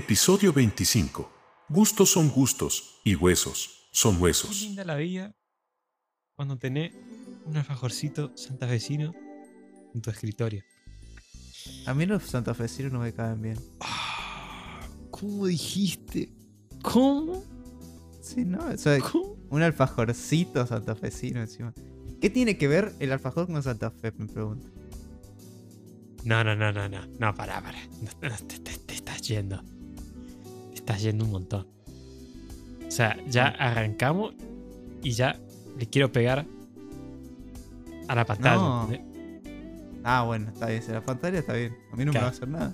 Episodio 25. Gustos son gustos y huesos son Qué huesos. linda la vida cuando tenés un alfajorcito santafesino en tu escritorio. A mí los santafesinos no me caen bien. Ah, ¿Cómo dijiste? ¿Cómo? Sí, ¿no? O sea, ¿Cómo? un alfajorcito santafesino encima. ¿Qué tiene que ver el alfajor con Santa Fe? Me pregunto. No, no, no, no, no. No, pará, pará. No, no, te, te- te estás yendo. Estás yendo un montón. O sea, ya arrancamos y ya le quiero pegar a la pantalla. Ah, bueno, está bien. Si la pantalla está bien. A mí no me va a hacer nada.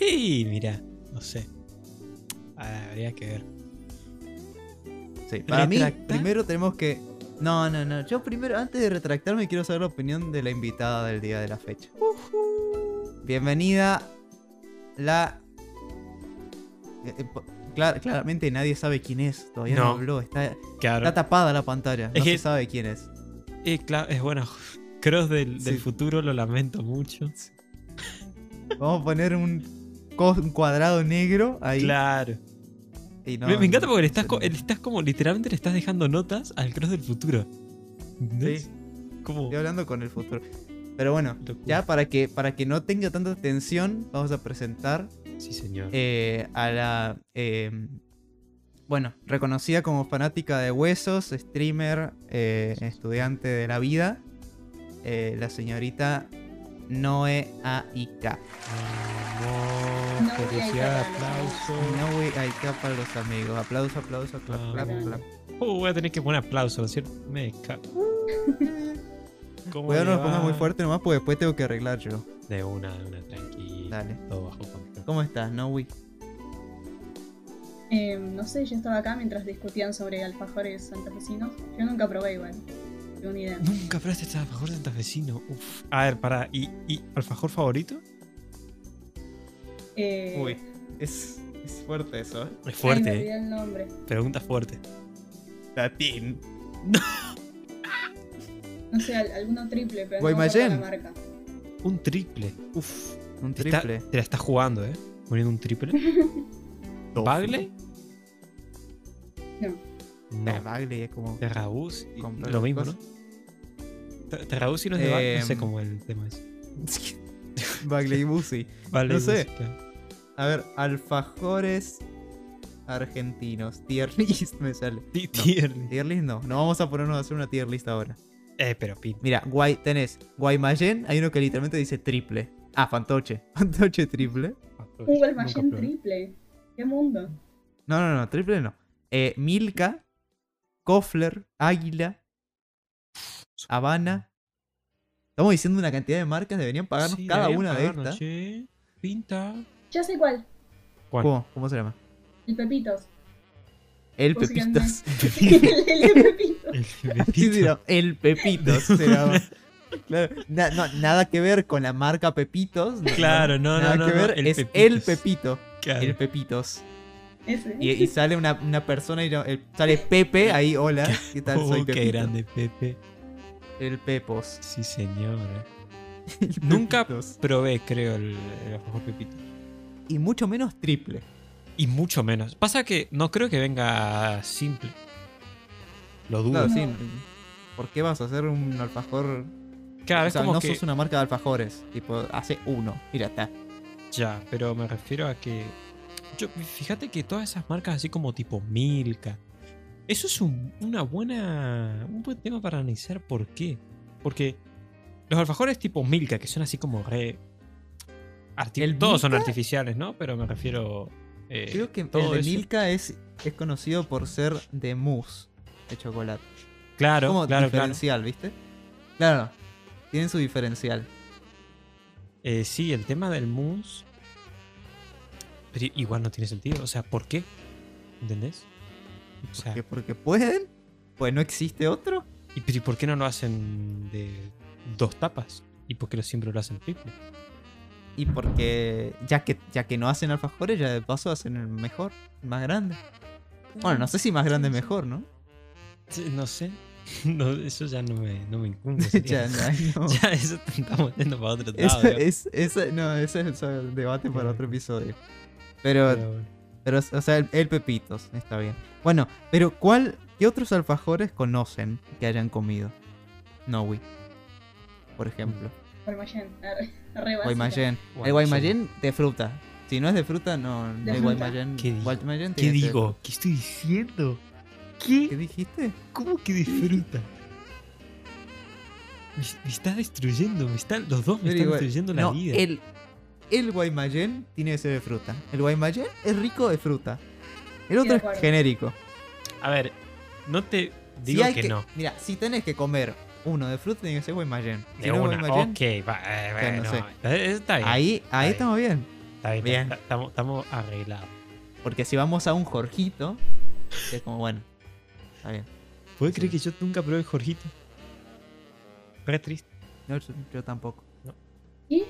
Y mira, no sé. Ah, habría que ver. Sí, para mí, primero tenemos que. No, no, no. Yo primero, antes de retractarme, quiero saber la opinión de la invitada del día de la fecha. Bienvenida, la. Eh, eh, clar- claramente nadie sabe quién es. Todavía no, No. habló. Está, Claro. está tapada la pantalla. No se sabe quién es. Eh, claro, es bueno. Cross del, futuro, lo lamento mucho. Vamos a poner un, cuadrado negro ahí. Claro. y no- me, me encanta porque le estás, le estás como, literalmente le estás dejando notas al Cross del futuro. ¿Entendés? Sí. Como. Estoy hablando con el futuro. Pero bueno, Locura. ya para que, para que no tenga tanta tensión, vamos a presentar Sí, señor. eh, a la. eh, bueno, reconocida como fanática de huesos, streamer, eh, estudiante de la vida, eh, la señorita Noe Aika. Vamos, No voy a felicidades, ir para los aplauso. Noe Aika para los amigos. Aplauso, aplauso, clap, Ah. clap, clap. Uh, voy a tener que poner aplauso, ¿no es cierto? Me cago. ¿Cómo Cuidado, no lo pongas muy fuerte nomás porque después tengo que arreglar yo. De una, de una, tranquila. Dale. Todo bajo control. ¿Cómo estás, Noe? Eh, no sé, yo estaba acá mientras discutían sobre alfajores santafesinos. Yo nunca probé igual. No tengo ni idea. Nunca probaste este alfajor santafesino. Uf. A ver, para. ¿Y, ¿Y alfajor favorito? Eh, Uy, es, es fuerte eso, ¿eh? Es ay, fuerte, me eh. olvidé el nombre. Pregunta fuerte. Latín. No sé, al- alguno triple, pero no Guaymallén. acuerdo la marca. Un triple. Uf. Un Te está- triple. te la estás jugando, ¿eh? Poniendo un triple. ¿Bagley? No. No. No. Bagley es como. Terraús. Lo mismo, ¿no? cosas. Terraús no es de Bagley. No sé Em, cómo el tema es. Bagley Busi. Bagley no sé. A ver, alfajores argentinos. Tier list me sale. Ti- No. tier list. Tier list no. No vamos a ponernos a hacer una tier list ahora. Eh, pero pin. Mira, Guay, tenés Guaymallén. Hay uno que literalmente dice triple. Ah, Fantoche. Fantoche triple. Guaymallén probé. triple. ¿Qué mundo? No, no, no. Triple no. Eh, Milka. Kofler. Águila. Habana. Estamos diciendo una cantidad de marcas. Deberían pagarnos Sí, cada deberían una de estas. che. Pinta. Ya sé cuál. ¿Cuál? ¿Cómo? ¿Cómo se llama? El Pepitos. El. Pepitos. el, el de Pepitos. El Sí, sí, no, el Pepitos se llama. Claro, na- no, nada que ver con la marca Pepitos. no, Claro, no, no, Nada no, que no, ver, el es Pepitos. el Pepito. Claro. El Pepitos. Ese. Y, y sale una, una persona y sale Pepe ahí, hola. ¿Qué tal? Soy Oh, qué Pepito. grande, Pepe. El Pepos. Sí, señor. El Nunca probé, creo, el, el alfajor Pepito. Y mucho menos triple. Y mucho menos. Pasa que no creo que venga simple. Lo dudo. No. sí. ¿Por qué vas a hacer un alfajor? Claro, o es como no que... sos una marca de alfajores. Tipo, hace uno. Mira, está. Ya, pero me refiero a que... Yo, fíjate que todas esas marcas así como tipo Milka... Eso es un, una buena... Un buen tema para analizar por qué. Porque los alfajores tipo Milka, que son así como re... ¿El Todos son artificiales, ¿no? Pero me refiero... eh, Creo que el todo de eso. Milka es, es conocido por ser de mousse de chocolate. Claro, como claro, claro. diferencial, ¿viste? Claro, tienen su diferencial. Eh, sí, el tema del mousse. Pero igual no tiene sentido. O sea, ¿por qué? ¿Entendés? O sea, Que porque pueden, pues no existe otro. ¿y, pero ¿y por qué no lo hacen de dos tapas? ¿Y por qué lo siempre lo hacen triple? Y porque ya que ya que no hacen alfajores, ya de paso hacen el mejor, el más grande. Bueno, no sé si más grande es mejor, ¿no? No sé. No, eso ya no me, no me incumbe. ya, no, no. Ya, eso estamos yendo para otro lado. Es, ese- no, ese es el debate para otro episodio. Pero, Pero bueno. pero, o sea, el, el Pepitos, está bien. Bueno, pero ¿cuál, qué otros alfajores conocen que hayan comido? Nowi, por ejemplo. Guaymallén. Guaymallén. El Guaymallén. De fruta. Si no es de fruta, no. De el fruta. Guaymallén. ¿Qué di- Guaymallén ¿Qué tiene que ser- digo? ¿Qué estoy diciendo? ¿Qué ¿Qué? dijiste? ¿Cómo que disfruta? Me, me estás destruyendo, me están, los dos me Pero están igual- destruyendo la no, vida. El, el Guaymallén tiene que ser de fruta. El Guaymallén es rico de fruta. El otro es genérico. A ver, no te Si digo hay que, no. Mira, si tenés que comer uno de fruta, tiene que ser Guaymallén. Si De no una, Guaymallén, ok, va, eh, no sé. eh, está bien. ahí, ahí bien. estamos bien. está bien, bien. está- Estamos, estamos arreglados. Porque si vamos a un Jorgito, es como bueno. Está bien. ¿Puedes Sí. creer que yo nunca probé el Jorgito? Re triste. No, yo, yo tampoco. ¿Y?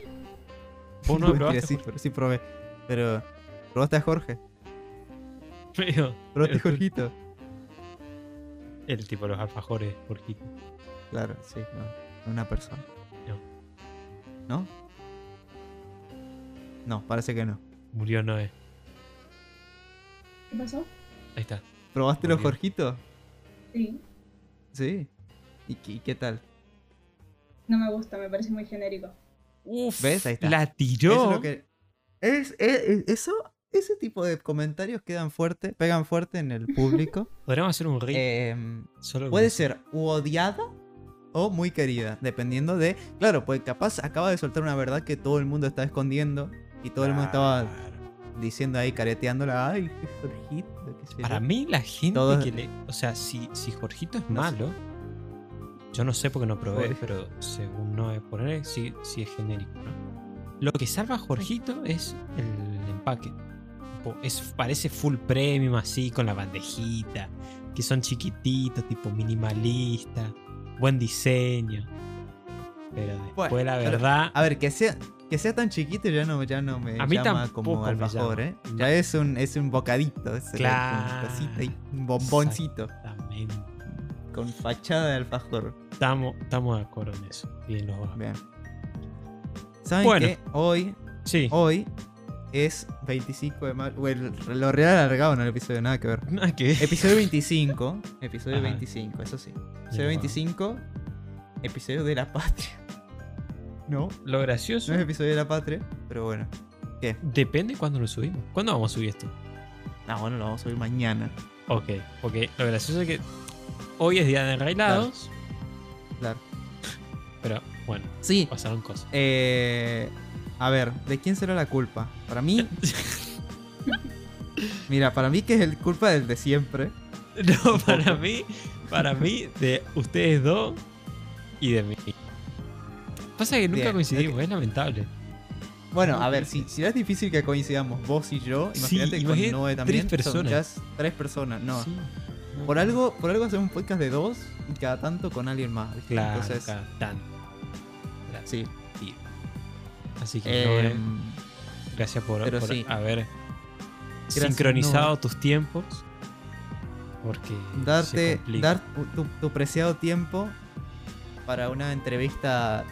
¿Vos no Mentira, probaste sí, pero sí probé. Pero. ¿Probaste a Jorge? Pero- ¿Probaste a pero- Jorgito? El tipo de los alfajores, Jorgito. Claro, sí. no, una persona. No. ¿No? No, parece que no. Murió Noé. ¿Qué pasó? Ahí está. ¿Probaste Muy los. Jorgitos? Sí. Sí. ¿Y qué, tal? No me gusta, me parece muy genérico. Uf, ¿Ves? Ahí está. La Eso tiró. es lo que. Es, es- es- eso, ese tipo de comentarios quedan fuerte, pegan fuerte en el público. Podríamos hacer un reel. Em, solo con puede eso. ser u odiada o muy querida, dependiendo de. Claro, pues capaz acaba de soltar una verdad que todo el mundo está escondiendo y todo el mundo estaba Claro. Diciendo ahí, careteándola. Ay, Jorgito, qué sé yo". Para mí, la gente Todos- que le. O sea, si, si Jorgito es No sé. malo. Yo no sé porque no probé, pero según no es poner, sí, sí es genérico, ¿no? Lo que salva a Jorgito es el empaque. Es, parece full premium así, con la bandejita. Que son chiquititos, tipo minimalista. Buen diseño. Pero después, Bueno, la pero- verdad. A ver, que sea, que sea tan chiquito ya no, ya no me A mí llama como alfajor, llama. ¿eh? Ya es un, es un bocadito, es Claro. cosita y un bomboncito Exactamente. con fachada de alfajor. Estamos, estamos de acuerdo en eso. Bien, los dos. Bien. ¿Saben Bueno. qué? Hoy, Sí. hoy es 25 de mayo. Bueno, lo real alargado en el episodio, nada que ver. Nada que ver. Episodio 25. Episodio Ajá. 25, eso sí. Episodio 25. Episodio de la patria. No, Lo gracioso no es episodio de la patria, pero bueno. ¿Qué? depende cuándo lo subimos. ¿Cuándo vamos a subir esto? Ah, bueno, lo vamos a subir mañana. Ok, porque lo gracioso es que hoy es día de enrailados, Claro. pero bueno, Sí, pasaron cosas. eh, a ver, ¿de quién será la culpa? Para mí, mira, para mí que es el culpa del de siempre. no, para mí, para mí, de ustedes dos y de mí. Pasa que nunca Bien, coincidimos, es lamentable. Bueno, No, a ver, sí. si, si es difícil que coincidamos vos y yo, Sí, imagínate con Noé tres también. son personas. tres personas, no. Sí, no. Por algo, por algo hacemos un podcast de dos y cada tanto con alguien más. ¿viste? Claro, Entonces, cada tanto. Sí. tío. Así que Noé, Em, gracias por, sí. haber Gracias, sincronizado tus tiempos. Porque darte, dar tu, tu- tu preciado tiempo para una entrevista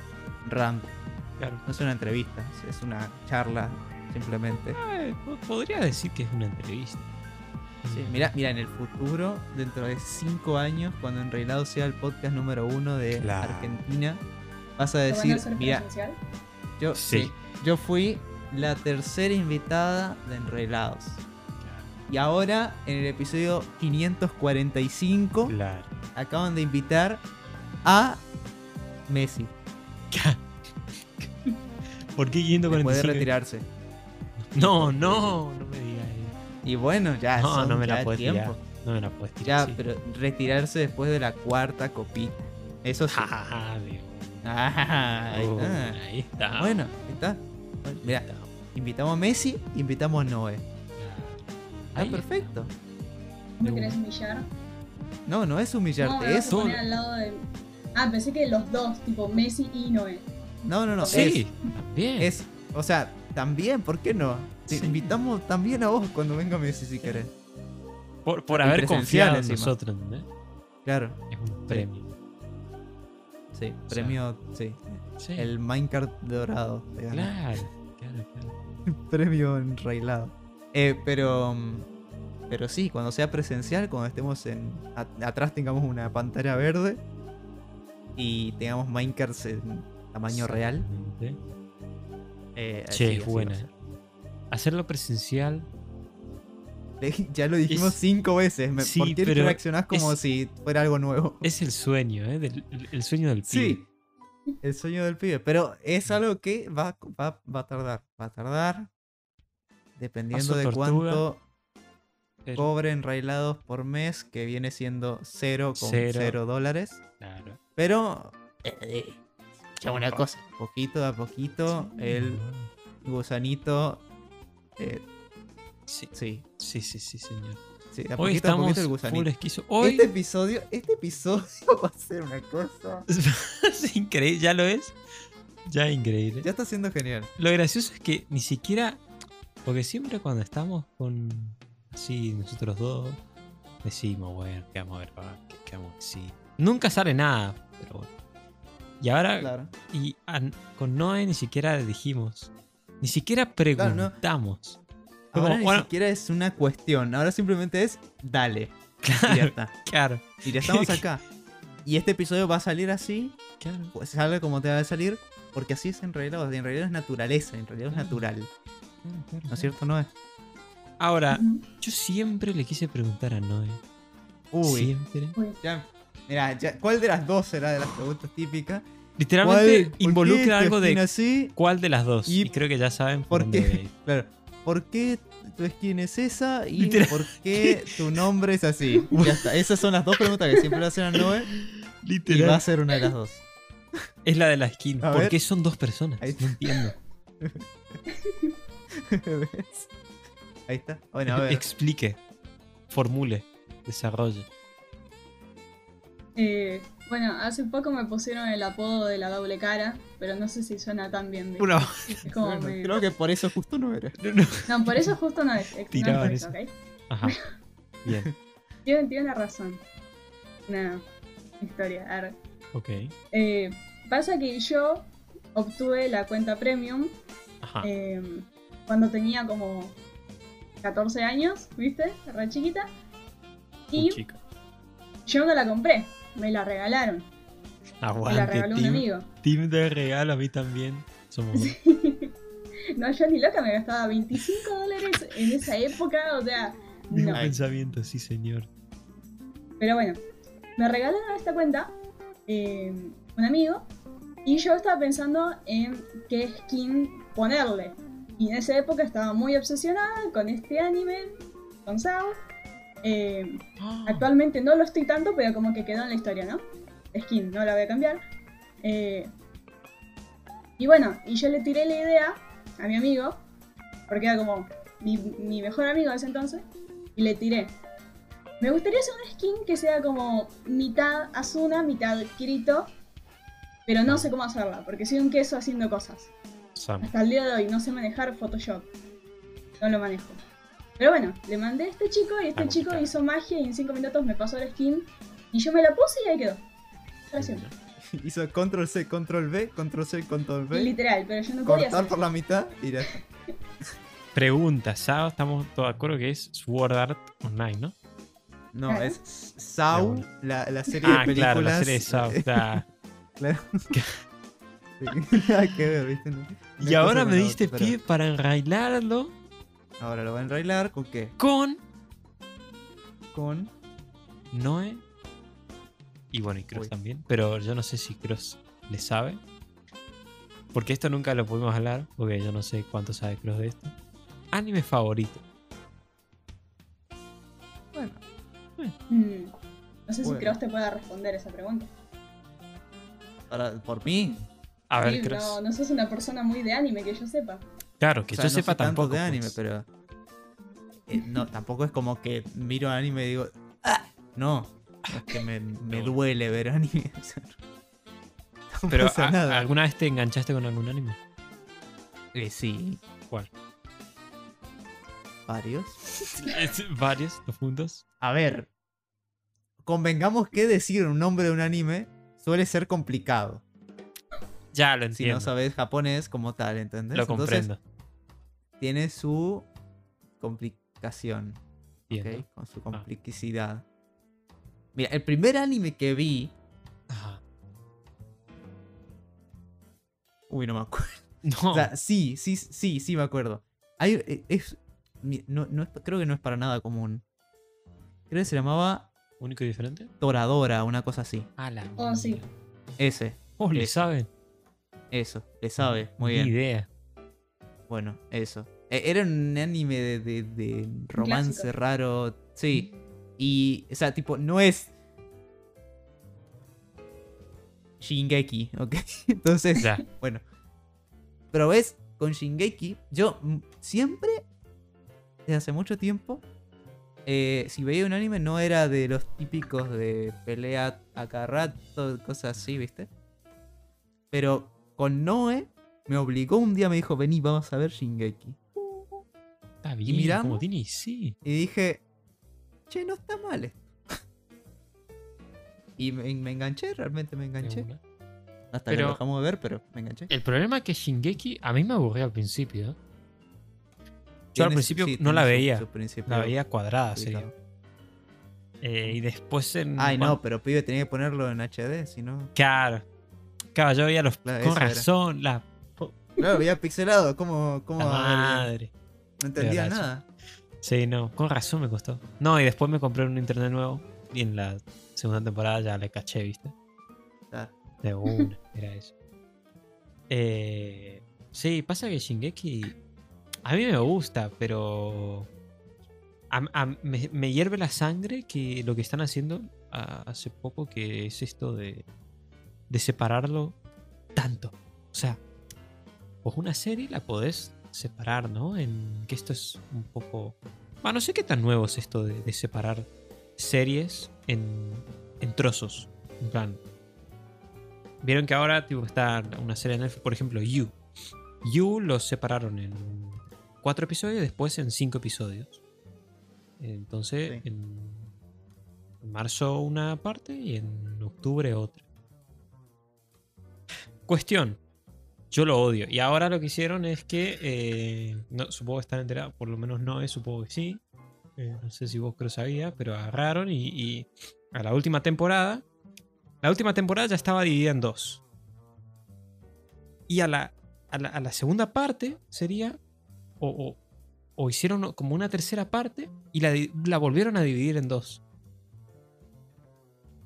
random. Claro. No es una entrevista, es- una charla simplemente. Eh, po- podría decir que es una entrevista. Sí, mira, mira, en el futuro, dentro de cinco años, cuando Enreilado sea el podcast número uno de Claro. Argentina, vas a ¿Lo van a decir, mira, yo, Sí. sí, yo fui la tercera invitada de Enreilados. Y ahora, en el episodio 545, Claro. acaban de invitar a Messi. ¿Por qué yendo Puede 45? retirarse. No, no, no me digas eso. Y bueno, ya No, son no me ya la puedes tiempo. tirar. No me la puedes Ya, tirar. sí. pero retirarse después de la cuarta copita. Eso sí. Dios. Ah, ahí Uh, está. ahí está. Bueno, ahí está. Ahí Mira, está. invitamos a Messi, invitamos a Noé. Ah, Ahí perfecto. ¿Me querés humillar? No, no es No, humillarte, me vas es. poner al lado de... Ah, pensé que los dos, tipo Messi y Noé. No, no, no. Sí, también. Es, es. O sea, también, ¿por qué no? Te Sí. invitamos también a vos cuando venga Messi si querés. por, por haber confiado en nosotros, ¿entendés? Claro, Es un premio. sí. Premio, sí. Sí. El Minecraft dorado. Claro, claro, claro. Premio enrailado. Eh, pero. Pero sí, cuando sea presencial, cuando estemos en. a- atrás tengamos una pantalla verde. Y tengamos Minecraft en tamaño real. Eh, Che, sí, es así buena. Hacerlo presencial. Ya lo dijimos Es- cinco veces. me- Sí, ¿Por qué pero reaccionás como es- si fuera algo nuevo? Es el sueño, ¿eh? Del- el sueño del Sí, pibe. el sueño del pibe. Pero es algo que va, va, va a tardar. Va a tardar. Dependiendo Paso de tortuga, cuánto Pero- cobren railados por mes, que viene siendo 0,0 Cero. dólares. Claro. Pero. eh, ya una cosa. Poquito a poquito, el gusanito. eh, Sí, sí, sí, sí, sí, señor. sí, a Hoy poquito a estamos poquito el full gusanito. esquizo. Hoy Este episodio, este episodio va a ser una cosa. es increíble, ya lo es. Ya increíble. Ya está siendo genial. Lo gracioso es que ni siquiera. Porque siempre cuando estamos con. Así, nosotros dos. Decimos, bueno, ¿qué vamos a grabar? ¿Qué, qué vamos a decir? Nunca sale nada, pero bueno. Y ahora. Claro. Y a- con Noé ni siquiera dijimos. Ni siquiera preguntamos. Ahora como, ni bueno, siquiera es una cuestión. Ahora simplemente es dale. Y ya claro, está. claro, Y ya estamos acá. Y este episodio va a salir así. claro. Pues salga como te va a salir. Porque así es en realidad. En realidad es naturaleza. En realidad es natural. claro, claro, ¿No es cierto? No es. Ahora, yo siempre le quise preguntar a Noé. Uy. Siempre. Uy. Ya. Mira, ya, ¿cuál de las dos será de las preguntas típicas? Literalmente ¿Cuál- por qué involucra algo de así? cuál de las dos. Y- Y, creo que ya saben por, ¿Por dónde qué? Claro. ¿Por qué tu skin es esa? Y Literal- ¿por qué tu nombre es así? Ya está. Esas son las dos preguntas que siempre le hacen a Noé. Y Literal. va a ser una de las dos. Es la de la skin. A ¿Por ver. qué son dos personas? Ahí No entiendo. ¿Ves? Ahí está. Bueno, a ver. Explique. Formule. Desarrolle. Eh, bueno, hace poco me pusieron el apodo de la doble cara, pero no sé si suena tan bien. Es como me- Creo que por eso justo no era. No, no. No, por eso justo no es. es- no es Tiraban por eso, eso. ¿ok? Ajá. Bien. Tiene, tiene una razón. Una historia. A ver. Ok. Eh, pasa que yo obtuve la cuenta premium Ajá. eh, cuando tenía como 14 años, ¿viste? Re chiquita. Y yo no la compré, me la regalaron. Me la regaló un Team, amigo. team de regalo a mí también. Somos dos. No, yo ni loca me gastaba 25 dólares en esa época, o sea, no. pensamiento, sí, señor. Pero bueno, me regalaron esta cuenta eh, un amigo y yo estaba pensando en qué skin ponerle. Y en esa época estaba muy obsesionada con este anime, con Sao. Eh, actualmente no lo estoy tanto, pero como que quedó en la historia, ¿no? Skin, no la voy a cambiar. Eh, y bueno, y yo le tiré la idea a mi amigo, porque era como mi, mi mejor amigo en ese entonces, y le tiré. Me gustaría hacer una skin que sea como mitad Asuna, mitad Kirito, pero no sé cómo hacerla, porque soy un queso haciendo cosas. Sam. Hasta el día de hoy no sé manejar Photoshop. No lo manejo. Pero bueno, le mandé a este chico y este Ah, chico hizo magia y en 5 minutos me pasó la skin. Y yo me la puse y ahí quedó. Para siempre. Hizo control C, control V, control C, control V. Literal, pero yo no podía Cortar hacer por la mitad y ya está. Pregunta, Sao, estamos todos de acuerdo que es Sword Art Online, ¿no? No, Claro. es bueno. la, la serie Ah, de películas. claro, la serie de Sao. está- Claro. Sí, Nada que ver, ¿viste? No- no Y ahora me diste pie para enrailarlo Ahora lo va a enrailar con qué? con Con. Noé. Y bueno, y Cross Uy. también. Pero yo no sé si Cross le sabe. Porque esto nunca lo pudimos hablar. Porque yo no sé cuánto sabe Cross de esto. Anime favorito. Bueno, Mm, No sé si. Cross te pueda responder esa pregunta. para, por mí. A ver, Cross. no, no sos una persona muy de anime que yo sepa. Claro, que o sea, yo no sepa sé tanto tampoco. de anime, pues. pero. eh, no, tampoco es como que miro anime y digo. "Ah". No, es que me, me No. duele ver anime. o sea, no Pero pasa ¿a- nada. ¿alguna vez te enganchaste con algún anime? Eh, sí, ¿Cuál? varios. Varios, los puntos. A ver, convengamos que decir un nombre de un anime suele ser complicado. Ya lo Si entiendo. no sabes japonés como tal, ¿entendés? lo Entonces, comprendo. Tiene su complicación. Con su complicidad. Mira, el primer anime que vi. Ajá. Uy, no me acuerdo. No. O sea, sí, sí, sí, sí me acuerdo. Hay, eh, es, no, no es- creo que no es para nada común. Creo que se llamaba ¿Único y diferente? Toradora, una cosa así. Ah, la Oh, sí. mierda. Ese, Oh, le saben. eso, le sabe, muy Ni bien. idea. Bueno, eso. E- Era un anime de, de- de romance clásico. raro. Sí. Y, o sea, tipo, no es. Shingeki, ¿ok? Entonces, Ya. bueno. Pero ves, con Shingeki, yo siempre, desde hace mucho tiempo, eh, si veía un anime no era de los típicos de pelea a cada rato, cosas así, ¿viste? Pero con Noé me obligó un día, me dijo, vení, vamos a ver Shingeki. Está bien. miramos? Como tiene, sí. Y dije, che, no está mal esto. y me, me enganché, realmente me enganché. Hasta que lo dejamos de ver, pero me enganché. El problema es que Shingeki a mí me aburrió al principio. ¿eh? Yo al principio sí, no la veía. La veía cuadrada, sería. Eh, y después en. Ay, no, pero pibe tenía que ponerlo en HD, si no. Claro. Claro, yo veía los. Claro, con era. razón, la, Claro, veía pixelado, ¿cómo, cómo madre. No entendía Verdad, nada. Sí, no, con razón me costó. No, y después me compré un internet nuevo. Y en la segunda temporada ya le caché, ¿viste? Claro. De una, era eso. Eh, sí, pasa que Shingeki. A mí me gusta, pero. a- a- me, me hierve la sangre que lo que están haciendo a- hace poco, que es esto de. de separarlo tanto. O sea, pues una serie la podés separar, ¿no? En que esto es un poco. Bueno, no sé qué tan nuevo es esto de, de separar series en, en trozos. En plan. Vieron que ahora tipo, está una serie de Netflix, por ejemplo, You. You los separaron en cuatro episodios y después en cinco episodios. Entonces, Sí. en, en marzo una parte y en octubre otra. Cuestión. Yo lo odio. Y ahora lo que hicieron es que. eh, supongo que están enterados. Por lo menos no es, supongo que sí. Eh, no sé si vos creo sabía, pero agarraron y, a la última temporada. La última temporada ya estaba dividida en dos. Y a la, a la, segunda parte sería. O, o- hicieron como una tercera parte y la, la volvieron a dividir en dos.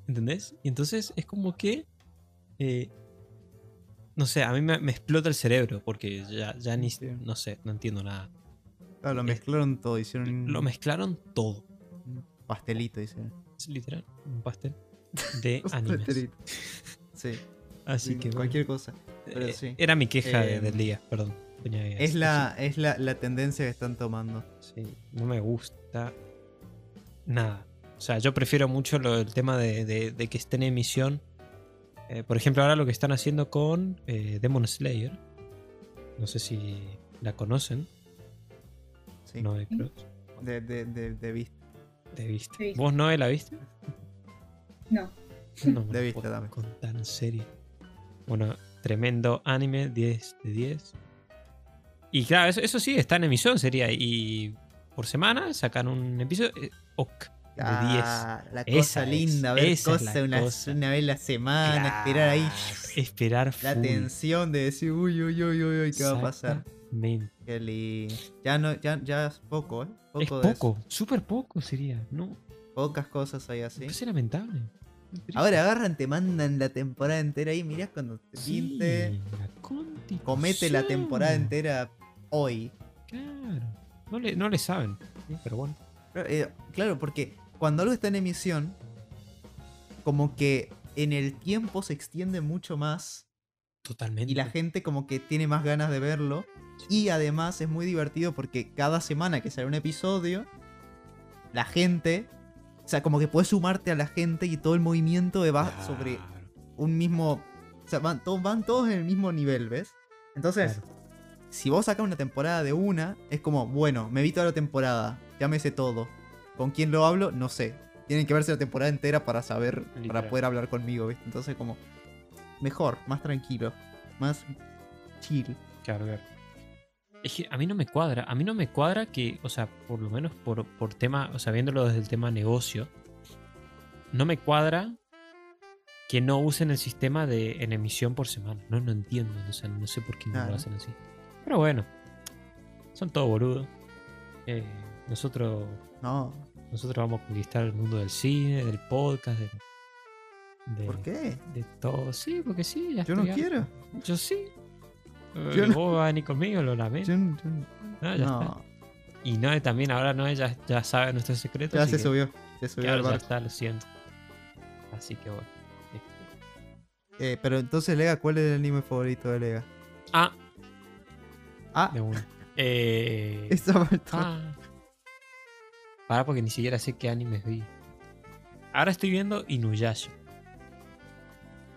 ¿Entendés? Y entonces es como que. eh, no sé, a mí me, me explota el cerebro porque ya, ya ni. Sí. No sé, no entiendo nada. Claro, lo mezclaron todo, hicieron Lo mezclaron todo. un pastelito, hicieron. Es literal, un pastel de animes. pastelito. Sí, Así sí, que bueno, cualquier cosa. pero eh, sí. Era mi queja Eh, del día, perdón. Es la, es la, la tendencia que están tomando. Sí, no me gusta nada. O sea, yo prefiero mucho lo- el tema de, de- de que esté en emisión. Eh, por ejemplo, ahora lo que están haciendo con eh, Demon Slayer. No sé si la conocen. Sí. No de Cross. De, de, de, de vista. De vista. De vista. ¿Vos no la viste? No. No me De vista, puedo dame. contar en serio. Bueno, tremendo anime, 10 de 10. Y claro, eso, eso sí, está en emisión, sería. Y por semana sacan un episodio. eh, ok, de 10. Ah, la Esa cosa es, linda, ver es cosas la una, cosa. una vez la semana, esperar ahí Esperar la full. tensión de decir, uy, uy, uy, uy, uy, ¿qué va a pasar? Qué lindo. Ya, no, ya, ya es poco, ¿eh? Poco Es de poco, súper poco sería. No, Pocas cosas hay así. es lamentable. Ahora agarran, te mandan la temporada entera y mirás cuando te pinte. Comete la temporada entera hoy. Claro. No le, no le saben. Pero bueno. Eh, claro, porque cuando algo está en emisión, como que en el tiempo se extiende mucho más Totalmente. y la gente como que tiene más ganas de verlo. Y además es muy divertido porque cada semana que sale un episodio, la gente, o sea, como que puedes sumarte a la gente y todo el movimiento va Claro. sobre un mismo, o sea, van, todos van todos en el mismo nivel, ¿ves? Entonces, Claro. si vos sacas una temporada de una, es como, bueno, me vi toda la temporada, ya me sé todo. ¿Con quién lo hablo? No sé. Tienen que verse la temporada entera para saber, Literal. para poder hablar conmigo, ¿viste? Entonces, como, mejor, más tranquilo, más chill. Claro, claro. Es que a mí no me cuadra. A mí no me cuadra que, o sea, por lo menos por, por tema, o sea, viéndolo desde el tema negocio, no me cuadra que no usen el sistema de en emisión por semana. No, no entiendo. O sea, no sé por qué no lo hacen así. Pero bueno, son todos boludos. Eh, nosotros, No. nosotros vamos a conquistar el mundo del cine, del podcast, de, de- ¿Por qué? de todo. Sí, porque sí. ya Yo no quiero. Yo sí. Eh, Yo no- Vos vas a venir conmigo, lo lamento. Yo no- yo no- No, ya está. no. Y Noé también, ahora Noé ya, ya sabe nuestros secretos. Ya se que- subió. Se subió Claro, al ya está, lo siento. Así que bueno. este, Eh, pero entonces, Lega, ¿cuál es el anime favorito de Lega? Ah, Ah, de uno. Eh, esa faltó. ah. Porque ni siquiera sé qué animes vi. Ahora estoy viendo Inuyasha.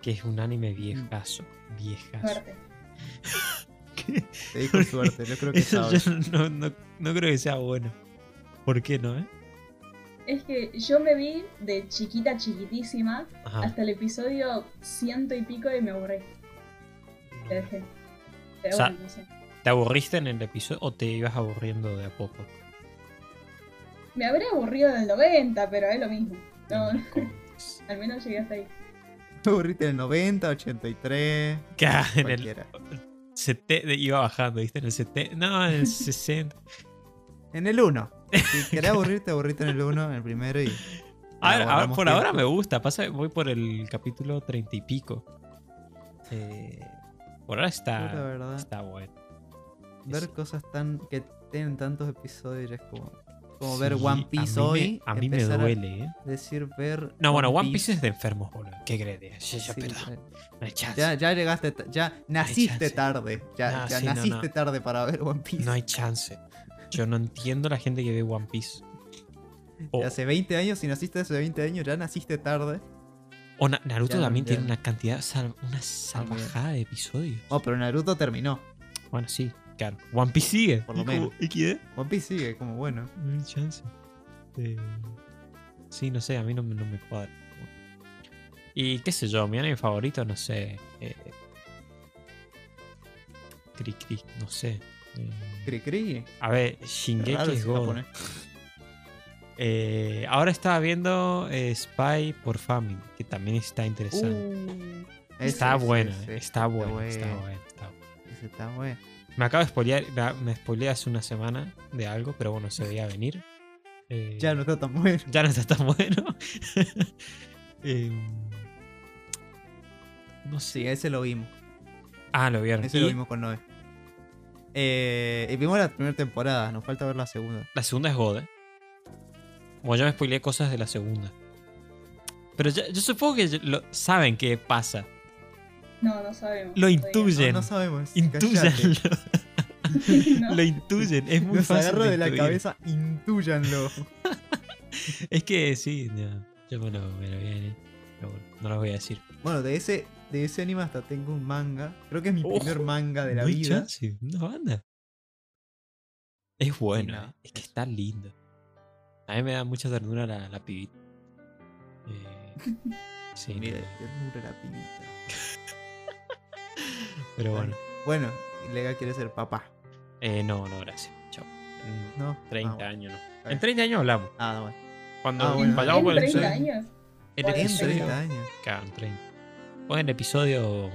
Que es un anime viejazo. Viejazo. Suerte. Te dijo suerte, yo creo que Eso sabes. yo no, no, no creo que sea bueno. ¿Por qué no, eh? Es que yo me vi de chiquita, chiquitísima, Ajá. hasta el episodio ciento y pico y me aburrí. Te dejé. Pero O sea, bueno, no sé. ¿Te aburriste en el episodio o te ibas aburriendo de a poco? Me habría aburrido en el 90, pero es lo mismo. No, No me contes. al menos llegué hasta ahí. Te aburriste en el 90, 83. Que en el Cualquiera. sete- iba bajando, ¿viste? En el 70. No, en el 60. En el 1. Si querés aburrirte, aburrite en el 1, en el primero y. Ahora- ahora- guardamos por ahora me gusta. Pasa voy por el capítulo 30 y pico. Eh, por ahora está, la verdad, está bueno. ver cosas tan que tienen tantos episodios ya es como. Como ver One Piece a mí me- hoy. a mí me duele, ¿eh? Decir ver. No, bueno, One Piece es de enfermos, boludo. ¿Qué crees? Ya, ya, Sí, No hay chance. Ya, ya llegaste, ya naciste tarde. Ya, No, ya sí, no, naciste tarde para ver One Piece. No hay chance. Yo no entiendo la gente que ve One Piece. O, De hace 20 años, si naciste hace 20 años, ya naciste tarde. o Na- Naruto Ya también ya tiene una cantidad, sal- una salvajada de episodios. Oh, pero Naruto terminó. Bueno, sí, claro. One Piece sigue. Por lo Y menos. ¿Y qué? One Piece sigue como bueno. No hay chance. Eh, sí, no sé, a mí no, me- no me cuadra. Y qué sé yo, mi anime favorito, no sé. Eh, cri, cri, no sé. Eh, Cri Cri. a ver, Shingeki Raro es God. Eh, ahora estaba viendo eh, Spy por Family, que también está interesante. Uh, está ese, eh, está bueno, bueno. está bueno, está bueno. Ese está bueno. Me acabo de spoilear, me, spoileé hace una semana de algo, pero bueno, se veía venir. Eh, Ya no está tan bueno. ya no está tan bueno. Em, no sé. Sí, ese lo vimos. Ah, lo vieron. Ese Y lo vimos con Noé. Eh, y vimos la primera temporada, nos falta ver la segunda. La segunda es God. ¿eh? Bueno, yo me spoileé cosas de la segunda. Pero ya- yo supongo que lo- saben qué pasa. No, no sabemos. Lo intuyen. No, no sabemos. No. lo intuyen. Es muy Nos fácil. agarro de la intuir. cabeza, intúyanlo. Es que sí, ya, yo me lo, me lo vi venir, Pero bueno, no lo voy a decir. Bueno, de ese, de ese anime hasta tengo un manga. Creo que es mi Ojo, primer manga de la No hay vida. chance, Una banda. Es bueno, no, eh, es que está lindo. A mí me da mucha ternura la, la pibita. Eh, sí, Mira, no, ternura la pibita. Pero bueno. Bueno, Lega quiere ser papá. Eh, no, no, gracias. Chao. En ¿No? 30 Ah, bueno. años no. En 30 años hablamos. Ah, no, bueno. Cuando Ah, bueno. vayamos ¿En por el 30 episodio. años? El Bueno, En episodio. 30 años. Claro, en 30. Pon el episodio.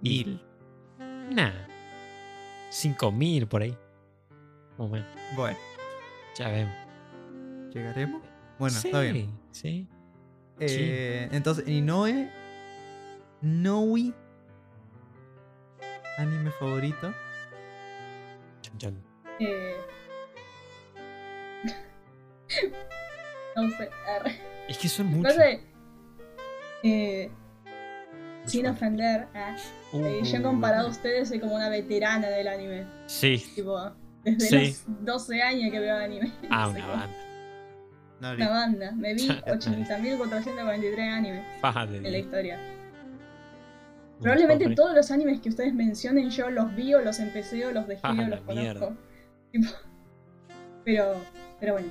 Mil. Nah. 5000 por ahí. Más o menos. Bueno, Ya vemos. ¿llegaremos? Bueno, sí, está bien. Sí. Eh, entonces, Inoue. Noe. Anime favorito. Chan, chan. Eh... no sé. arre. Es que son muchos. eh, sin ofender, ah, eh, yo Uh, comparado a ustedes soy como una veterana del anime. Sí. Tipo, desde Sí. los 12 años que veo anime. Ah, una banda. No, Una banda. Me vi Ya, 80.443 animes en la historia. Probablemente todos los animes que ustedes mencionen yo los vi o los empecé o los dejé Ah, o los conozco. Pero, pero bueno.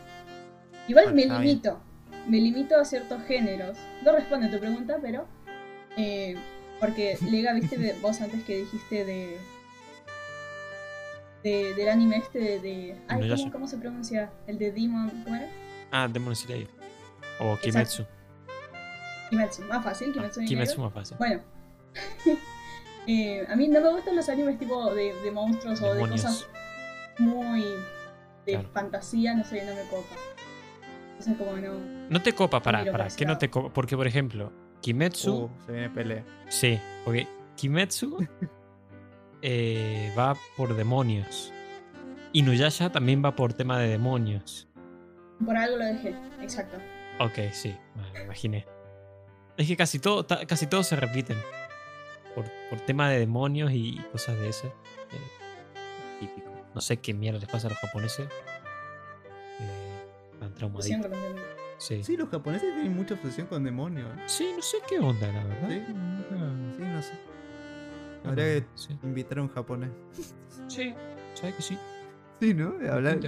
Igual Bueno, me bien. limito. Me limito a ciertos géneros. No responde a tu pregunta, pero... eh, porque Lega, viste vos antes que dijiste de... de- del anime este de. de- ay. ¿cómo, ¿cómo se pronuncia? El de Demon. ¿Cómo era? Ah, Demon Slayer. O Kimetsu. Kimetsu. Más fácil, Kimetsu. no Kimetsu Yaiba. más fácil. Bueno. Eh, a mí no me gustan los animes tipo de, de monstruos o de cosas muy de Claro. fantasía, no sé, no me copa. Entonces como no. No te copa, para, para. ¿Qué no te copa? Porque, por ejemplo, Kimetsu. Uh, se viene pelea. Sí, porque Kimetsu eh, va por demonios. Inuyasha también va por tema de demonios. Por algo lo dejé, exacto. Ok, sí, me imaginé. Es que casi todo, casi todos se repiten. Por, por tema de demonios y cosas de ese. eh, típico. No sé qué mierda les pasa a los japoneses. Eh, entiendo. Sí. Sí, los japoneses tienen mucha obsesión con demonios. Sí, no sé qué onda, la verdad. Sí. No sé. Habría que Sí, invitar a un japonés. sí, sabes que sí. Sí, ¿no? Hablar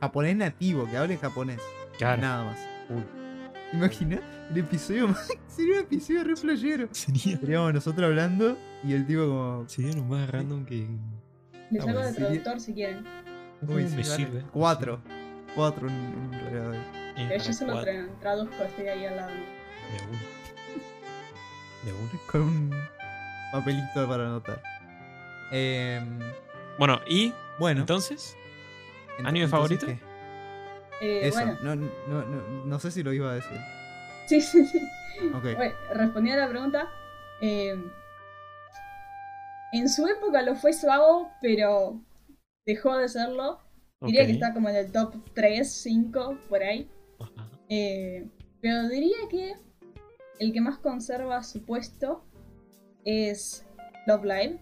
japonés nativo, que hable japonés. Claro. Nada más. Uy. Imagina el episodio más. Sería un episodio re flashero. Sería, Seríamos nosotros hablando y el tipo como. sería lo más random que. Les Ah, hago bueno, de sí. traductor si quieren. Uy, me sirve. Cuatro. Cuatro un, un regalo Eh, yo se lo traduzco, estoy ahí al lado. De uno. De uno. Con un papelito para anotar. Em, Bueno, y bueno. entonces, ent- ¿anime entonces, favorito? ¿qué? Eh, Eso. bueno, No, no, no, no sé si lo iba a decir. sí, sí, sí. Ok. Bueno, respondiendo a la pregunta, eh, en su época lo fue suavo, pero dejó de serlo. Diría que está como en el top 3, 5, por ahí. Eh, pero diría que el que más conserva su puesto es Love Live.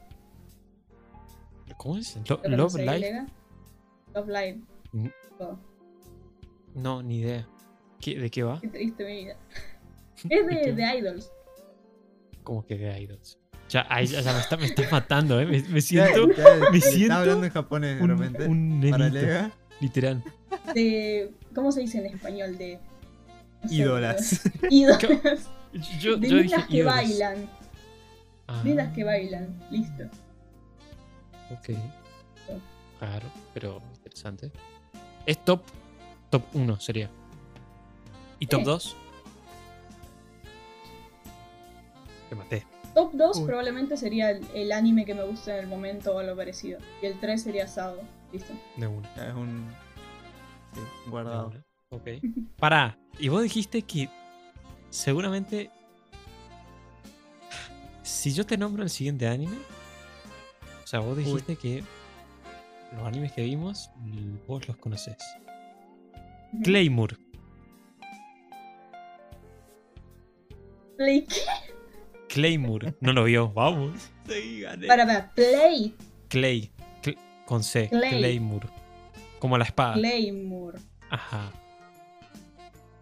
¿Cómo es? Lo- ¿Lo Love. Lega? Love Live. Mm. Oh, No, ni idea. ¿Qué- ¿De qué va? qué triste mi vida. Es de, de Idols. Como que de idols. Ya, ay, ya, ya me, está, me estás matando, ¿eh? Me, siento ya- me está siento hablando en japonés de un, repente. un nenito, literal. De. ¿Cómo se dice en español? De. no sé, Ídolas. de- Ídolas. Yo, de yo dije que ídolos. bailan. Ah, Niñas que bailan. Listo. Ok. Claro, pero interesante. Es top. Top 1 sería. ¿Y top Sí. 2? Te maté. Top 2 Uy. probablemente sería el, el anime que me gusta en el momento o algo parecido. Y el 3 sería Sado. Listo. De una. Es un. Sí, guardado. una. Ok. Pará. Y vos dijiste que seguramente. Si yo te nombro el siguiente anime. O sea, vos dijiste que los animes que vimos, l- vos los conocés. Claymore. Play. ¿qué? Claymore. No lo vio. Vamos. Sí, gané. Para, para. Play. Clay. Cl- con C. Clay. Claymore. Como la espada. Claymore. Ajá.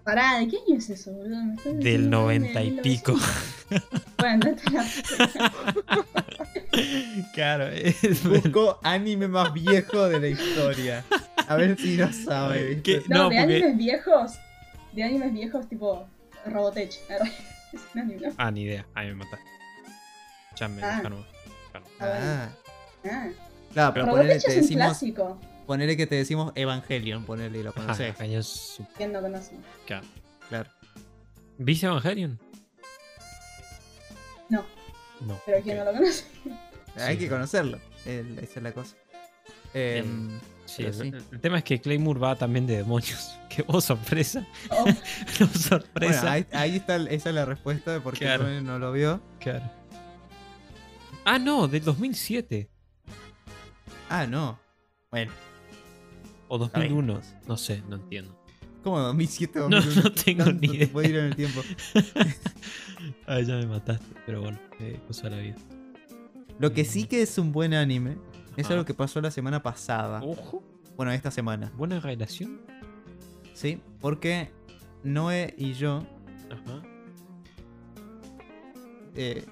Pará, ¿de qué año es eso, boludo? Me estás Del 90 y 1900. pico. Bueno, la claro. es- Buscó anime más viejo de la historia. A ver si no sabe. ¿Qué? No, No, de porque- animes viejos. De animes viejos tipo Robotech. Es un anime, ¿no? Ah, ni idea. Ahí me mataste. Ya me Ah. dejaron. dejaron. Ah. Ah, Claro, pero ponele, Robotech te es un decimos, clásico. ponele que te decimos Evangelion, ponele y lo conoces. yo su- ¿Quién no conoce? claro. Claro. ¿Viste Evangelion? No, No. pero ¿quién ok. no lo conoce? Hay Sí. que conocerlo. El- esa es la cosa. Em, Sí, el, tema es que Claymore va también de demonios. Que oh, sorpresa. Oh, sorpresa. Bueno, ahí, ahí está, esa es la respuesta de por qué Claro. No lo vio. Claro. Ah, no, del 2007. Ah, no. Bueno, O Está bien, 2001. entonces. No sé, no entiendo. ¿cómo 2007 No, 2001? no tengo Tanto ni te idea. puede ir en el tiempo. Ay, ya me mataste. Pero bueno, eh, cosa de la vida. Lo que sí que es un buen anime es algo que pasó la semana pasada. Ojo. Bueno, esta semana. Buena relación. ¿Sí? Porque Noé y yo Ajá. eh,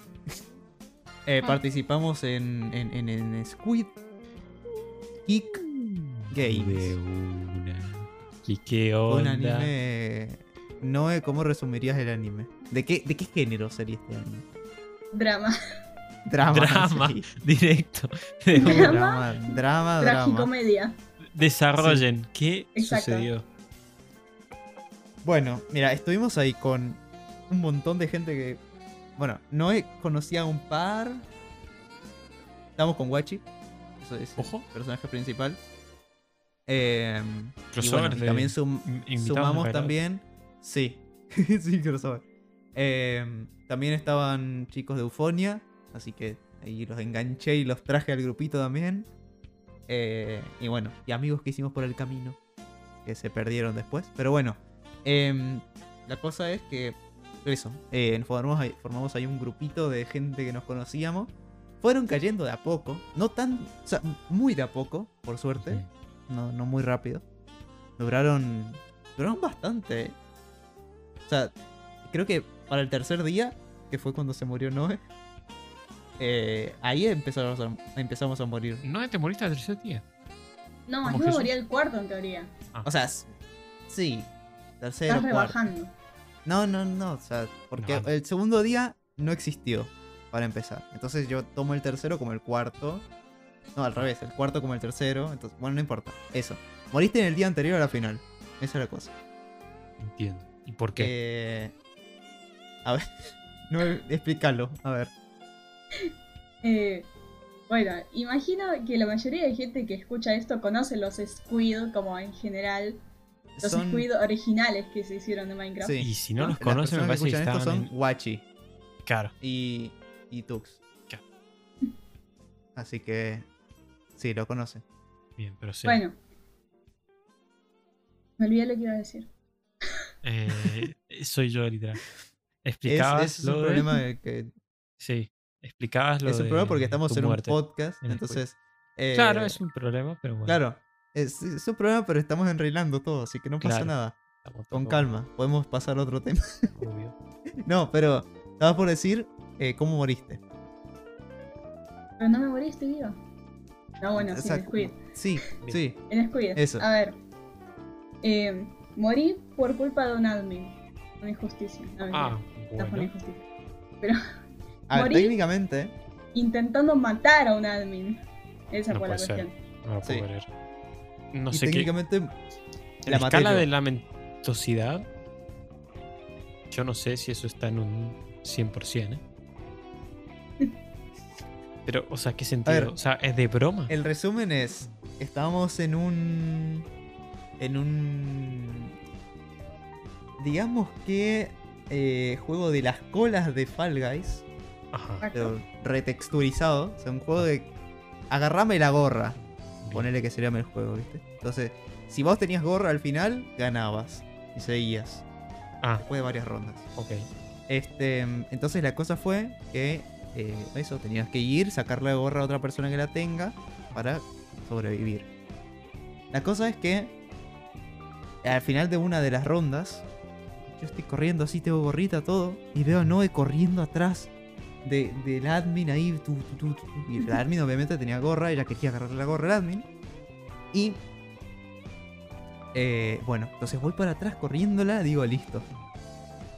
eh, participamos en, en, en, en Squid Geek Games. De una. ¿Y qué Un onda? anime. Noé, ¿cómo resumirías el anime? ¿De qué, ¿De qué género sería este anime? drama. Drama. Drama. sí. Directo. De. Drama. Drama, drama, drama. Tragicomedia. Desarrollen. ¿Qué Exacto. sucedió? Bueno, mira, estuvimos ahí con un montón de gente que. Bueno, Noé conocía a un par. Estamos con Wachi. Eso es el Ojo. personaje principal. Eh, y bueno, también sum- sumamos también. Sí, sí, crossover. Eh, también estaban chicos de Eufonia. Así que ahí los enganché y los traje al grupito también. Eh, y bueno, y amigos que hicimos por el camino. Que se perdieron después. Pero bueno, em, la cosa es que. Eso, eh, formamos, ahí, formamos ahí un grupito de gente que nos conocíamos. Fueron cayendo de a poco. No tan. O sea, muy de a poco, por suerte. No, no muy rápido. Duraron. Duraron bastante. eh. O sea, creo que para el tercer día, que fue cuando se murió Noé. Eh, ahí empezamos a, empezamos a morir. ¿No te moriste al tercer día? No, ¿Cómo yo me Jesús? moría el cuarto en teoría. O sea, sí. Tercero, Estás cuarto. rebajando. No, no, no. O sea, porque No. el segundo día no existió. Para empezar. Entonces yo tomo el tercero como el cuarto. No, al revés. El cuarto como el tercero. Entonces, bueno, no importa. Eso. Moriste en el día anterior a la final. Esa es la cosa. Entiendo. ¿Y por qué? Eh, a ver. No, explícalo. A ver. Eh, bueno, imagino que la mayoría de gente que escucha esto conoce los Squid como en general. Los Son- Squid originales que se hicieron de Minecraft. Sí. y si no los conocen, me parece que escuchan esto son en... Wachi Claro. y, y Tux. Claro. Así que. Sí, lo conocen. Bien, pero sí. Bueno. Me olvidé lo que iba a decir. Eh, soy yo, literal. Es, Explicabas es lo un problema de que. Sí. Explicabas lo Es un de problema porque estamos tu en un podcast. en entonces. eh, Claro, es un problema, pero bueno. Claro. Es, es un problema, pero estamos enreglando todo, así que no pasa Claro. nada. Con calma. Podemos pasar a otro tema. obvio. no, pero. Estabas por decir eh, cómo moriste. Pero no me morí, estoy viva. No, bueno, sí, en. Squid. Sí, Bien. sí. En Squid. Eso. A ver. Eh, morí por culpa de un admin. Una injusticia. No. Ah, no fue una bueno. injusticia. Pero A ver, técnicamente. intentando matar a un admin. Esa No fue la puede ser. cuestión. No lo puedo Sí. creer. No y sé qué. técnicamente. En la la escala yo. de lamentosidad, yo no sé si eso está en un 100%, ¿eh? Pero, o sea, ¿qué sentido? ver, o sea, ¿es de broma? El resumen es. Estábamos en un. En un. Digamos que. eh, juego de las colas de Fall Guys. Ajá. Pero retexturizado. O sea, un juego de. Agarrame la gorra. Ponele que sería el juego, ¿viste? Entonces, si vos tenías gorra al final, ganabas. Y seguías. Ah, Después de varias rondas. ok. Este, entonces la cosa fue que eh, eso, tenías que ir, sacarle la gorra a otra persona que la tenga para sobrevivir. La cosa es que al final de una de las rondas, yo estoy corriendo así, tengo gorrita, todo, y veo a Noé corriendo atrás de, del admin ahí. tu, tu, tu, y el admin obviamente tenía gorra, ella quería agarrarle la gorra al admin. Y eh, bueno, entonces voy para atrás corriéndola, digo, listo.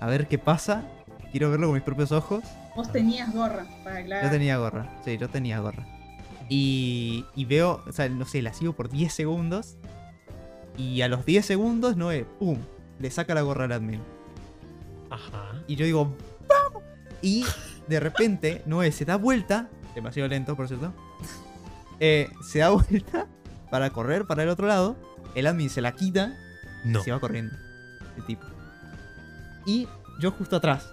A ver qué pasa. Quiero verlo con mis propios ojos. Vos tenías gorra, para aclarar. Yo tenía gorra. Sí, yo tenía gorra. Y, y veo, o sea, no sé, la sigo por 10 segundos. Y a los 10 segundos, Noé, ¡pum! Le saca la gorra al admin. Ajá. Y yo digo, ¡vamos! Y de repente, Noé se da vuelta. Demasiado lento, por cierto. eh, se da vuelta para correr para el otro lado. El admin se la quita No. y se va corriendo. El tipo. Y yo justo atrás.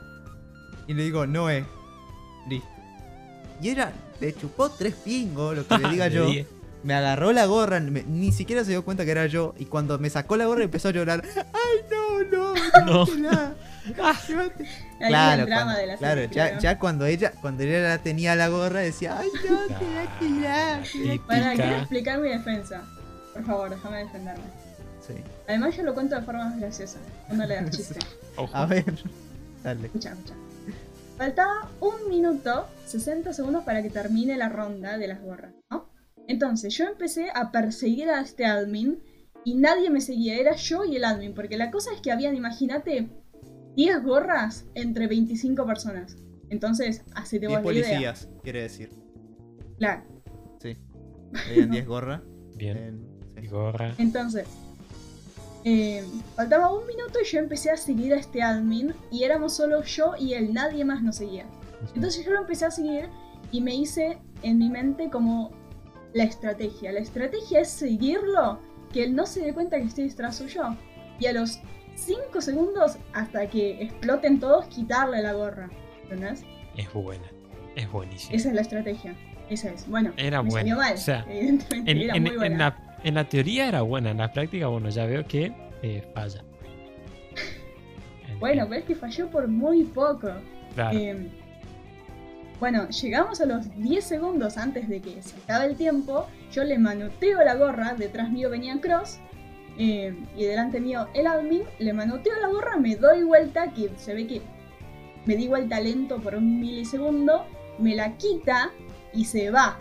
Y le digo, Noé. Listo. Y era, le chupó tres pingos, lo que le diga yo. Me agarró la gorra, me- ni siquiera se dio cuenta que era yo. Y cuando me sacó la gorra empezó a llorar. ¡Ay, no, no! No. llévatela, llévate". Ahí Claro, el drama cuando, de la claro, serie, ya, creo. ya cuando ella, cuando ella tenía la gorra decía, ay no, te la Ah, tirás". Bueno, típica. quiero explicar mi defensa. Por favor, déjame defenderme. Sí. Además, yo lo cuento de forma más graciosa. Cuando le das chiste. Ojo. A ver, dale. Escucha, escucha. Faltaba un minuto, 60 segundos para que termine la ronda de las gorras, ¿no? Entonces yo empecé a perseguir a este admin y nadie me seguía, era yo y el admin, porque la cosa es que habían, imagínate, 10 gorras entre 25 personas. Entonces, así te 10 vos la idea. policías, quiere decir. Claro. Sí. Habían 10 gorras. Bien. en- sí. Y gorra. Entonces, eh, faltaba un minuto y yo empecé a seguir a este admin y éramos solo yo y él, nadie más nos seguía. Entonces yo lo empecé a seguir y me hice en mi mente como la estrategia. La estrategia es seguirlo, que él no se dé cuenta que estoy tras suyo. Y a los 5 segundos, hasta que exploten todos, quitarle la gorra. ¿Entendés? Es buena. Es buenísima. Esa es la estrategia. Esa es. Bueno, Era me buena. mal. O sea, evidentemente, En, era en- muy buena. en la, en la teoría era buena, en la práctica, bueno, ya veo que eh, falla. En- Bueno, en- pero es que falló por muy poco. claro. Eh, bueno, llegamos a los 10 segundos antes de que se acabe el tiempo. Yo le manoteo la gorra, detrás mío venía Cross. Eh, y delante mío el admin, le manoteo la gorra, me doy vuelta, que se ve que me di vuelta lento por un milisegundo, me la quita y se va.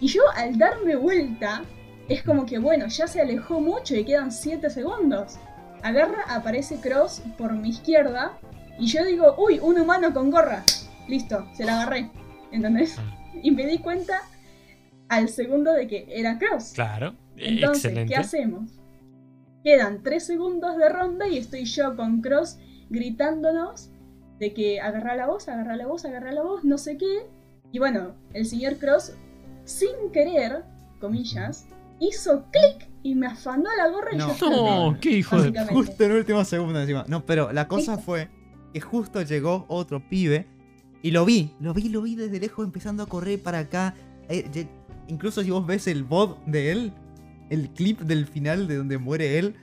Y yo al darme vuelta, es como que bueno, ya se alejó mucho y quedan 7 segundos. Agarra, aparece Cross por mi izquierda y yo digo, uy, un humano con gorra. Listo, se la agarré. ¿Entendés? Ah, Y me di cuenta al segundo de que era Cross. claro. eh, Entonces, Excelente. ¿qué hacemos? Quedan 3 segundos de ronda y estoy yo con Cross gritándonos de que agarra la voz, agarra la voz, agarra la voz, no sé qué. Y bueno, el señor Cross, sin querer, comillas, hizo clic y me afanó la gorra y No. yo exploté. No, qué hijo de. Justo en el último segundo encima. No, pero la cosa fue que justo llegó otro pibe y lo vi, lo vi, lo vi desde lejos empezando a correr para acá. Eh, incluso si vos ves el bot de él, el clip del final de donde muere él,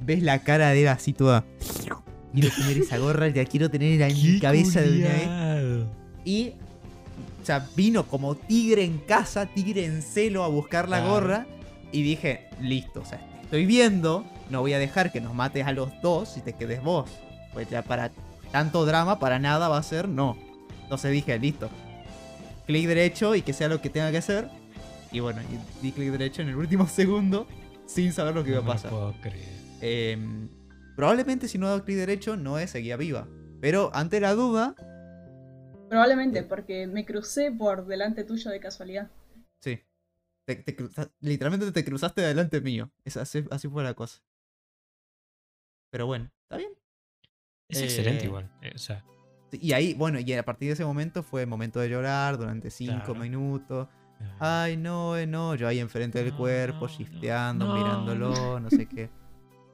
ves la cara de él así toda. Quiero tener esa gorra, ya quiero tener en mi cabeza de una vez. Y, o sea, vino como tigre en casa, tigre en celo a buscar la gorra. Y dije, listo, o sea, te estoy viendo, no voy a dejar que nos mates a los dos y te quedes vos. Pues ya para tanto drama, para nada va a ser, no. Entonces dije, listo. Clic derecho y que sea lo que tenga que hacer. Y bueno, y di clic derecho en el último segundo sin saber lo que iba No a pasar. puedo creer. Em, probablemente si no he dado clic derecho no es seguía viva. Pero ante la duda, Probablemente, porque me crucé por delante tuyo de casualidad. Sí. Te, te cruza- literalmente te cruzaste delante mío. Es así, así fue la cosa. Pero bueno, está bien. Es Eh, excelente igual. eh, o sea, Sí, Y ahí, bueno, y a partir de ese momento fue momento de llorar durante cinco Claro. minutos. Ay, no, eh, no. Yo ahí enfrente del No, cuerpo, no, shifteando, no, mirándolo, no sé qué.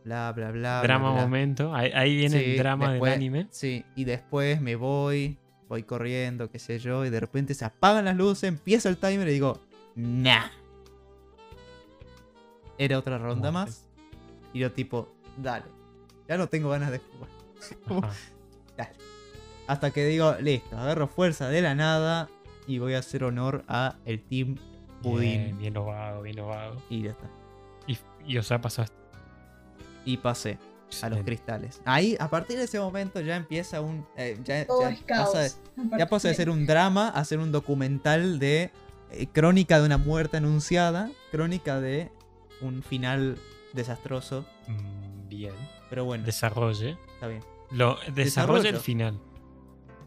Bla, bla, bla. drama bla. momento. Ahí, ahí viene Sí, el drama después- del anime. Sí, y después me voy, voy corriendo, qué sé yo, y de repente se apagan las luces, empieza el timer y digo, nah. Era otra ronda Muerte. más. Y yo tipo, dale, ya no tengo ganas de jugar. Dale. Hasta que digo, listo, agarro fuerza de la nada y voy a hacer honor a el team Budín. Bien, bien bien vago. Y ya está. Y, y o sea, pasaste. Y pasé a los cristales. Ahí, a partir de ese momento ya empieza un... eh, ya, Todo ya es caos. pasa Ya pasa de ser un drama a ser un documental de eh, crónica de una muerte anunciada, crónica de un final desastroso. Mm, Bien. Pero bueno, Desarrolle. está bien. Lo, desarrolla el Desarrollo. final.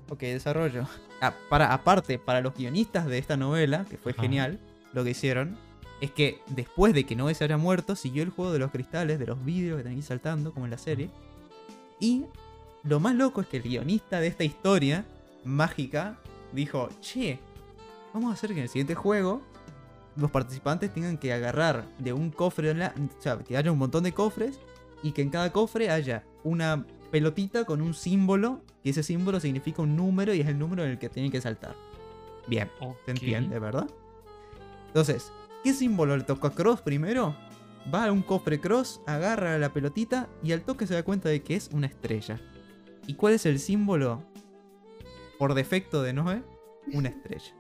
Ok, desarrollo. Ah, para, aparte, para los guionistas de esta novela, que fue Ajá. genial, lo que hicieron es que después de que Noé se haya muerto, siguió el juego de los cristales, de los vidrios que tenéis saltando, como en la serie. Y lo más loco es que el guionista de esta historia mágica dijo, che, vamos a hacer que en el siguiente juego los participantes tengan que agarrar de un cofre, o sea, que haya un montón de cofres y que en cada cofre haya una pelotita con un símbolo, que ese símbolo significa un número y es el número en el que tienen que saltar. Bien. ¿se entiende, verdad? Entonces, ¿qué símbolo le tocó a Cross primero? Va a un cofre Cross, agarra la pelotita y al toque se da cuenta de que es una estrella. ¿Y cuál es el símbolo por defecto de Noé? Una estrella.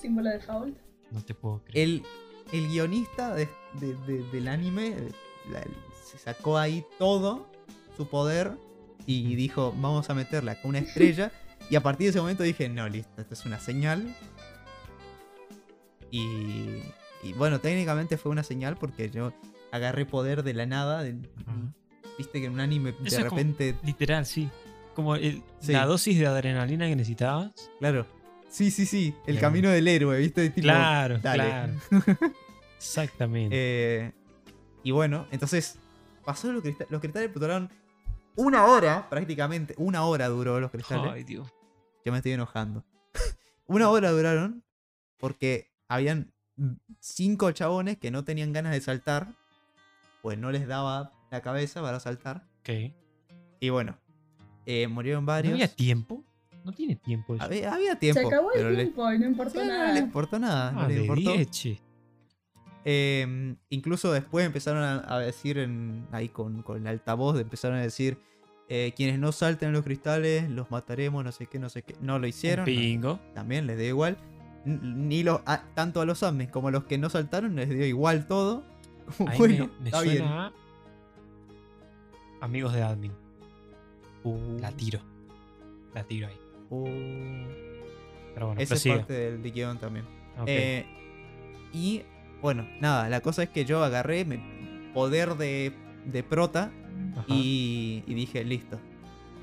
Símbolo de foul. No te puedo creer. El, el guionista de- de- de- del anime la- se sacó ahí todo su poder y dijo, vamos a meterla con una estrella. y a partir de ese momento dije, no, listo, esto es una señal. Y, y bueno, técnicamente fue una señal porque yo agarré poder de la nada. de-. Viste que en un anime de Eso es como- repente Literal, sí. como el- Sí. la dosis de adrenalina que necesitabas. Claro. Sí, sí, sí. El camino del héroe, ¿viste? Tipo, claro, dale. claro. Exactamente. Eh, y bueno, entonces pasó los cristales. Los cristales duraron una hora prácticamente. Una hora duró los cristales. Ay, Dios. Yo me estoy enojando. una hora duraron porque habían cinco chabones que no tenían ganas de saltar. Pues no les daba la cabeza para saltar. Ok. Y bueno, eh, murieron ¿No varios. había tiempo? No tiene tiempo eso. había, había tiempo. Se acabó pero el le- tiempo y no importó Sí, no nada. le importó nada. no Ah, importó. 10, che. Eh, incluso después empezaron a, a decir en, ahí con, con el altavoz, empezaron a decir eh, quienes no salten en los cristales los mataremos, no sé qué, no sé qué. No lo hicieron. no- Bingo. también les dio igual. Ni los, a- tanto a los admins como a los que no saltaron les dio igual todo. Ahí bueno, me, me está suena bien. a amigos de admin. Uh, La tiro. La tiro ahí. uh, Pero bueno, esa es parte del guion también. Eh, y bueno, nada, la cosa es que yo agarré me- poder de, de prota y, y dije, listo,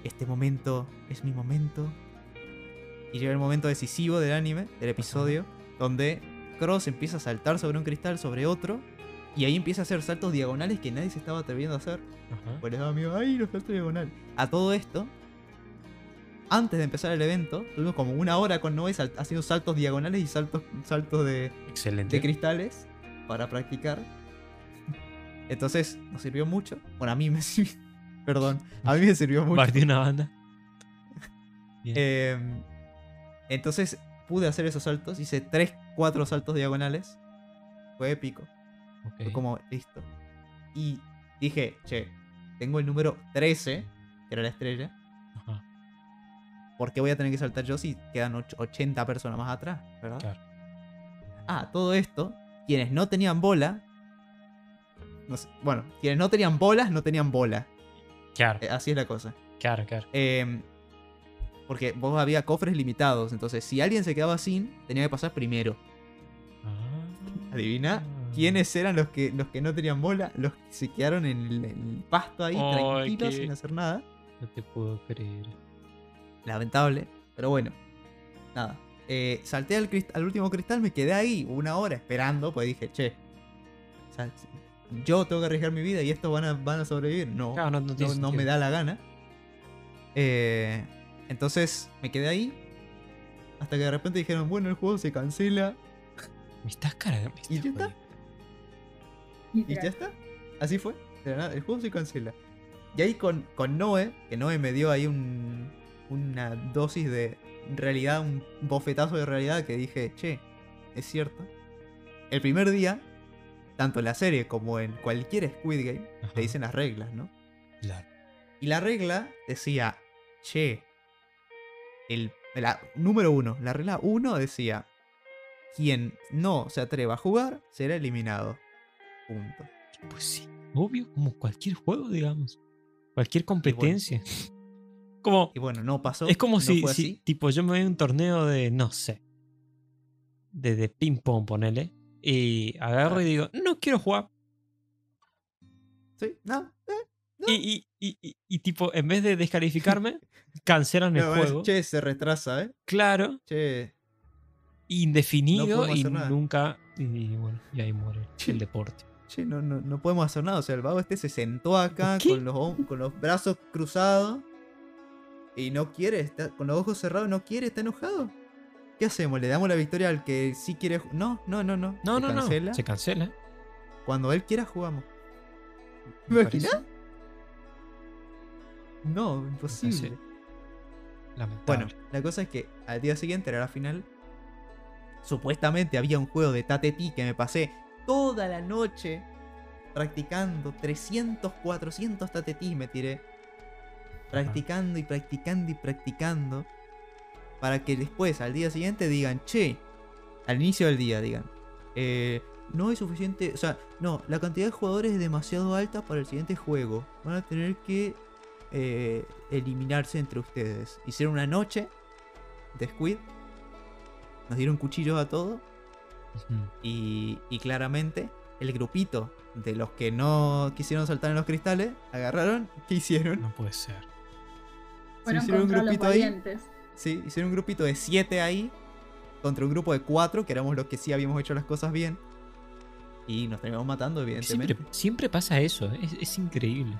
este momento es mi momento. Y llega el momento decisivo del anime, del episodio, donde Cross empieza a saltar sobre un cristal, sobre otro, y ahí empieza a hacer saltos diagonales que nadie se estaba atreviendo a hacer. Ajá. Les daba miedo, ¡ay, los saltos diagonales! A todo esto, antes de empezar el evento, tuvimos como una hora con Noé sal- haciendo saltos diagonales y saltos, saltos de, Excelente. de cristales para practicar. Entonces, nos sirvió mucho. Bueno, a mí me sirvió. Perdón, a mí me sirvió mucho. Partí una banda. Bien. Eh, entonces, pude hacer esos saltos. Hice 3, 4 saltos diagonales. Fue épico. Ok. Fue como, listo. Y dije, che, tengo el número 13, que era la estrella. Ajá. ¿Por qué voy a tener que saltar yo si quedan och- 80 personas más atrás? ¿Verdad? Claro. Ah, todo esto, quienes no tenían bola. no sé, bueno, quienes no tenían bolas no tenían bola. Claro, Eh, así es la cosa. claro, claro. Eh, porque vos había cofres limitados. Entonces, si alguien se quedaba sin, tenía que pasar primero. Ah. Adivina quiénes eran los que, los que no tenían bola. Los que se quedaron en el, en el pasto ahí, Ay, tranquilos, qué- sin hacer nada. No te puedo creer. Lamentable. Pero bueno. Nada. Eh, salté al, al último cristal, me quedé ahí una hora esperando, pues dije, che. o sea, yo tengo que arriesgar mi vida y estos van a, van a sobrevivir. No, Claro, no, no no, no me da la gana. Eh, entonces me quedé ahí. Hasta que de repente dijeron, bueno, el juego se cancela. Me estás cargando. me ¿Y ya está? Y ya está. Así fue. El juego se cancela. Y ahí con, con Noé, que Noé me dio ahí un, una dosis de realidad, un bofetazo de realidad que dije, che, es cierto. El primer día, tanto en la serie como en cualquier Squid Game, Ajá. te dicen las reglas, ¿no? Claro. Y la regla decía, che, el, la, número uno, la regla uno decía, quien no se atreva a jugar será eliminado. Punto. Pues sí, obvio, como cualquier juego, digamos. Cualquier competencia. Como, Y bueno, no pasó. es como no si, tipo, yo me voy a un torneo de, no sé, de, de ping-pong, ponele, y agarro y digo, no quiero jugar. Sí, no. eh, no. Y, y, y, tipo, en vez de descalificarme, cancelan el No, es, juego. che, se retrasa, ¿eh? Claro, Che, indefinido y nunca. Y, bueno, y ahí muere el deporte. che, no, no, no podemos hacer nada. O sea, el vago este se sentó acá ¿Qué? con los, con los brazos cruzados y no quiere, está con los ojos cerrados, no quiere, está enojado. ¿Qué hacemos? ¿Le damos la victoria al que sí quiere? No, no, no, no. No, Se no, cancela. no. Se cancela. Cuando él quiera, jugamos. me ¿Imaginas? No, imposible. Lamentable. Bueno, la cosa es que al día siguiente era la final. Supuestamente había un juego de Tateti que me pasé toda la noche practicando. 300, 400 Tateti me tiré. Practicando y practicando y practicando. Para que después, al día siguiente, digan, che, al inicio del día, digan, eh, no hay suficiente. O sea, no, la cantidad de jugadores es demasiado alta para el siguiente juego. Van a tener que eh, eliminarse entre ustedes. Hicieron una noche de Squid. Nos dieron cuchillos a todos. Y, y claramente el grupito de los que no quisieron saltar en los cristales agarraron. ¿Qué hicieron? No puede ser. Fueron hicieron un los grupito ahí. Sí, hicieron un grupito de 7 ahí contra un grupo de 4, que éramos los que sí habíamos hecho las cosas bien. Y nos terminamos matando, evidentemente. Siempre, siempre pasa eso, ¿eh? es, es increíble.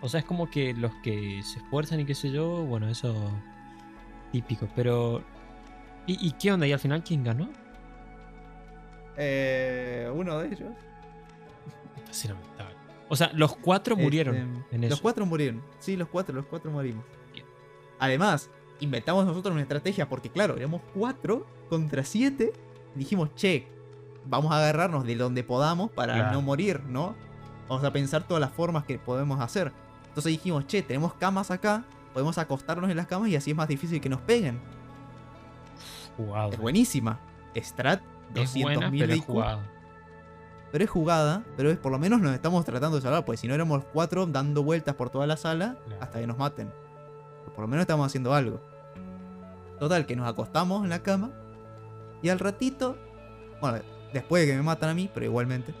O sea, es como que los que se esfuerzan y qué sé yo, bueno, eso típico, pero... ¿Y, y qué onda? ¿Y al final quién ganó? Eh, uno de ellos. Es lamentable. O sea, los cuatro murieron Este, en Los eso. cuatro murieron. Sí, los cuatro, los cuatro morimos. Bien. Además, inventamos nosotros una estrategia porque, claro, éramos cuatro contra siete. Dijimos, che, vamos a agarrarnos de donde podamos para Claro. no morir, ¿no? Vamos a pensar todas las formas que podemos hacer. Entonces dijimos, che, tenemos camas acá, podemos acostarnos en las camas y así es más difícil que nos peguen. Jugado. Es buenísima. Strat, Es buena, 200.000 pero de. Pero es jugada, pero es, por lo menos nos estamos tratando de salvar, pues si no éramos cuatro dando vueltas por toda la sala Claro. hasta que nos maten. Pero por lo menos estamos haciendo algo. Total, que nos acostamos en la cama y al ratito, bueno, después de que me matan a mí, pero igualmente,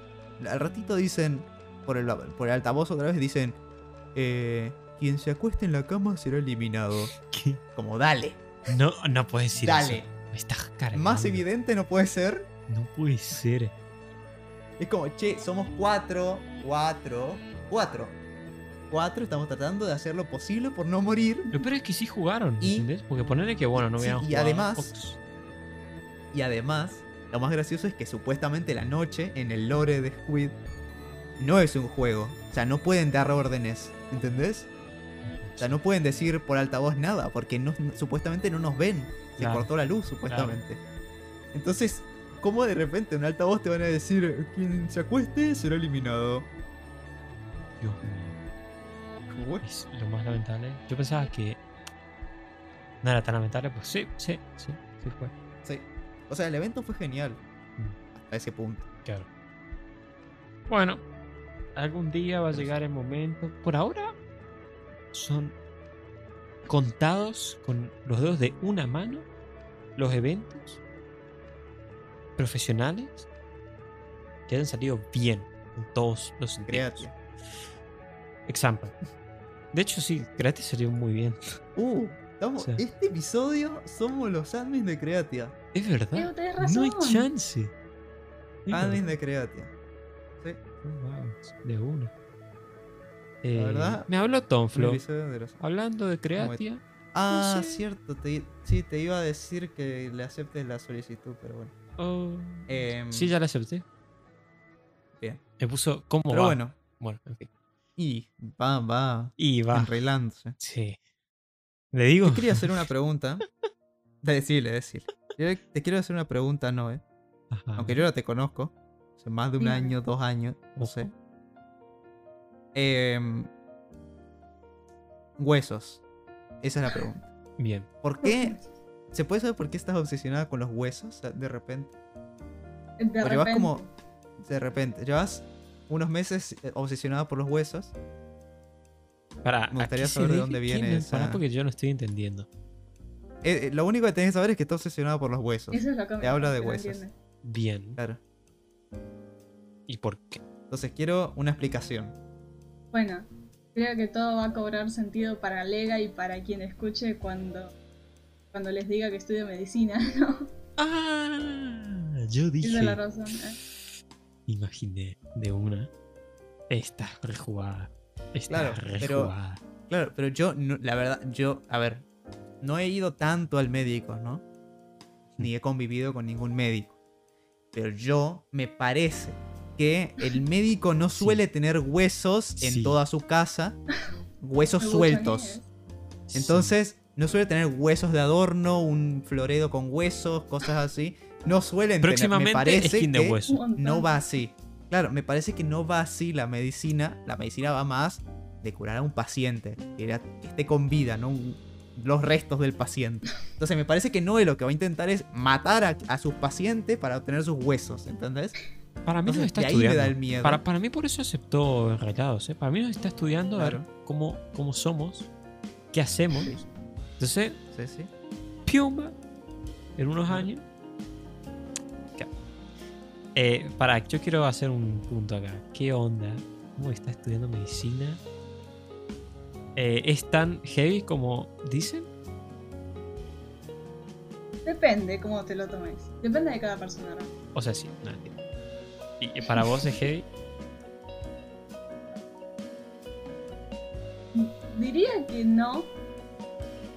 al ratito dicen, por el, por el altavoz otra vez, dicen, eh, quien se acueste en la cama será eliminado. ¿Qué? Como dale, No, no puedes decir dale. eso. Me estás cargando. Más evidente no puede ser. No puede ser. Es como, che, somos cuatro, cuatro, cuatro. Cuatro, estamos tratando de hacer lo posible por no morir. Lo peor es que sí jugaron, Y- ¿entendés? Porque ponerle que, bueno, no Sí, y además-. Y además, lo más gracioso es que supuestamente la noche, en el lore de Squid, no es un juego. O sea, no pueden dar órdenes, ¿entendés? O sea, no pueden decir por altavoz nada, porque no, supuestamente no nos ven. Se Claro. cortó la luz, supuestamente. Entonces, ¿cómo de repente en altavoz te van a decir, quien se acueste será eliminado? Dios mío. ¿Cómo? Es lo más lamentable. Yo pensaba que no era tan lamentable, pues sí, sí, sí, sí fue. Sí. O sea, el evento fue genial. Mm. Hasta ese punto. Claro. Bueno, algún día va a llegar el momento. Por ahora son contados con los dedos de una mano los eventos profesionales que hayan salido bien en todos los sentidos. Creatia. Example. De hecho, sí, Creatia salió muy bien. Uh, estamos, O sea. este episodio somos los admins de Creatia. Es verdad. No hay chance. Admins de Creatia. Sí. Oh, wow, De una. Eh, verdad, Me habló Tonflo. de los- Hablando de Creatia. Ah, sé. cierto. Te, sí, te iba a decir que le aceptes la solicitud, pero bueno. Oh, Em, sí, ya la acepté. Bien. Me puso cómo Pero va. bueno. Bueno, en fin. Y va, va Y va. enreglándose. Sí. ¿Le digo? Te quería hacer una pregunta. Decirle, decirle. Yo te quiero hacer una pregunta, Noé. Ajá. Aunque yo ya te conozco. Hace más de un año, dos años, no Ojo. sé. Em, huesos. Esa es la pregunta. Bien. ¿Por qué? ¿Se puede saber por qué estás obsesionada con los huesos de repente? De O llevas repente. como. De repente. Llevas unos meses eh, obsesionada por los huesos. Para, Me gustaría saber de dónde viene esa- Para porque yo no estoy entendiendo. Eh, eh, lo único que tenés que saber es que estás obsesionada por los huesos. Eso es lo que me Te habla de huesos. entiende. Bien. Claro. ¿Y por qué? Entonces quiero una explicación. Bueno, creo que todo va a cobrar sentido para Lega y para quien escuche cuando, cuando les diga que estudio medicina, ¿no? Ah, yo dije. Esa es la razón. ¿eh? Imaginé de una. Está rejugada. Está Claro, pero- rejugada. Claro, pero yo, no- la verdad, yo, a ver, no he ido tanto al médico, ¿no? Ni he convivido con ningún médico. Pero yo me parece que el médico no Sí. suele tener huesos en Sí. toda su casa, huesos sueltos. Entonces, no suele tener huesos de adorno, un floredo con huesos, cosas así. No suelen tener. Me Próximamente parece skin de que hueso. No va así. Claro, me parece que no va así la medicina. La medicina va más de curar a un paciente, que, era- que esté con vida, no Un- los restos del paciente. Entonces me parece que Noé lo que va a intentar es matar a, a sus pacientes para obtener sus huesos, ¿entendés? Para mí nos Entonces, está de ahí me estudiando. da el miedo. Para, para mí por eso aceptó enredados, ¿eh? Para mí nos está estudiando a ver cómo, cómo somos, qué hacemos. Sí. Entonces, Sí, sí. piumba, en unos años. Ya. Eh, para, yo quiero hacer un punto acá. ¿Qué onda? ¿Cómo está estudiando medicina? Eh, ¿Es tan heavy como dicen? Depende cómo te lo tomes. Depende de cada persona, ¿no? O sea, sí, no entiendo. ¿Y para vos es heavy? Diría que no.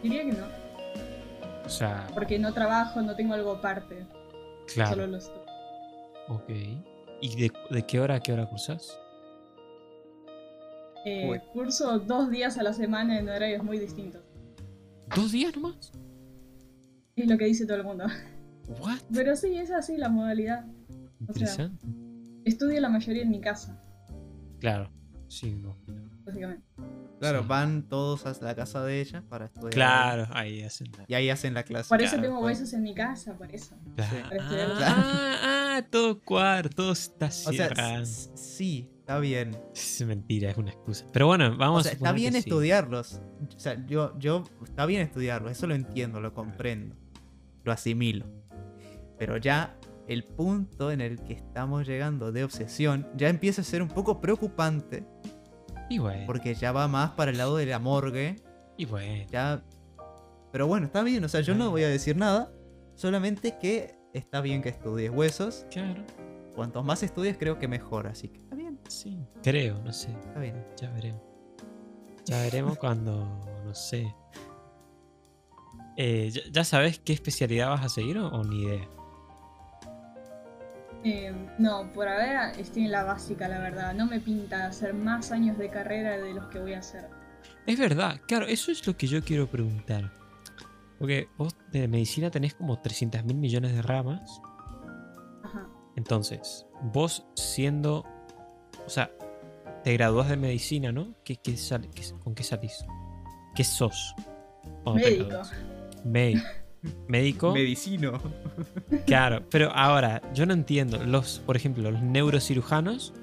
Diría que no. O sea, Porque no trabajo, no tengo algo aparte. claro. Solo lo estudio. Ok. ¿Y de, de qué hora a qué hora cursas? Eh, curso dos días a la semana en horarios muy distintos. ¿Dos días nomás? Es lo que dice todo el mundo. ¿What? Pero sí, es así la modalidad. Interesante. Estudio la mayoría en mi casa, Claro. Sí, no. básicamente. Claro, Sí. van todos a la casa de ella para estudiar. Claro, ahí hacen la- Y ahí hacen la clase. Por eso Claro, tengo huesos en mi casa, por eso. Claro. Para estudiar. Ah, ah, todo cuadro, todo está O sea, sí, está bien. Es mentira, es una excusa. Pero bueno, vamos O sea, a está bien que sí. estudiarlos. O sea, yo, yo, está bien estudiarlos, eso lo entiendo, lo comprendo, lo asimilo. Pero ya el punto en el que estamos llegando de obsesión ya empieza a ser un poco preocupante Y bueno, porque ya va más para el lado de la morgue. y bueno. Ya. Pero bueno, está bien, o sea, yo no voy a decir nada, solamente que está bien que estudies huesos. Claro, Cuantos más estudies, creo que mejor, así que está bien, sí. Creo, no sé. está bien. Ya veremos. Ya veremos cuando, no sé. Eh, ¿ya, ya sabes qué especialidad vas a seguir o, o ni idea? Eh, no, por ahora estoy en la básica, la verdad. No me pinta hacer más años de carrera de los que voy a hacer. Es verdad, claro, eso es lo que yo quiero preguntar. Porque vos de medicina tenés como 300 mil millones de ramas. Ajá. Entonces, vos siendo. O sea, te gradúas de medicina, ¿no? ¿Qué, qué sal- qué- ¿Con qué salís? ¿Qué sos? Médico. Médico. Médico. Medicino. Claro, pero ahora, yo no entiendo. Los, por ejemplo, los neurocirujanos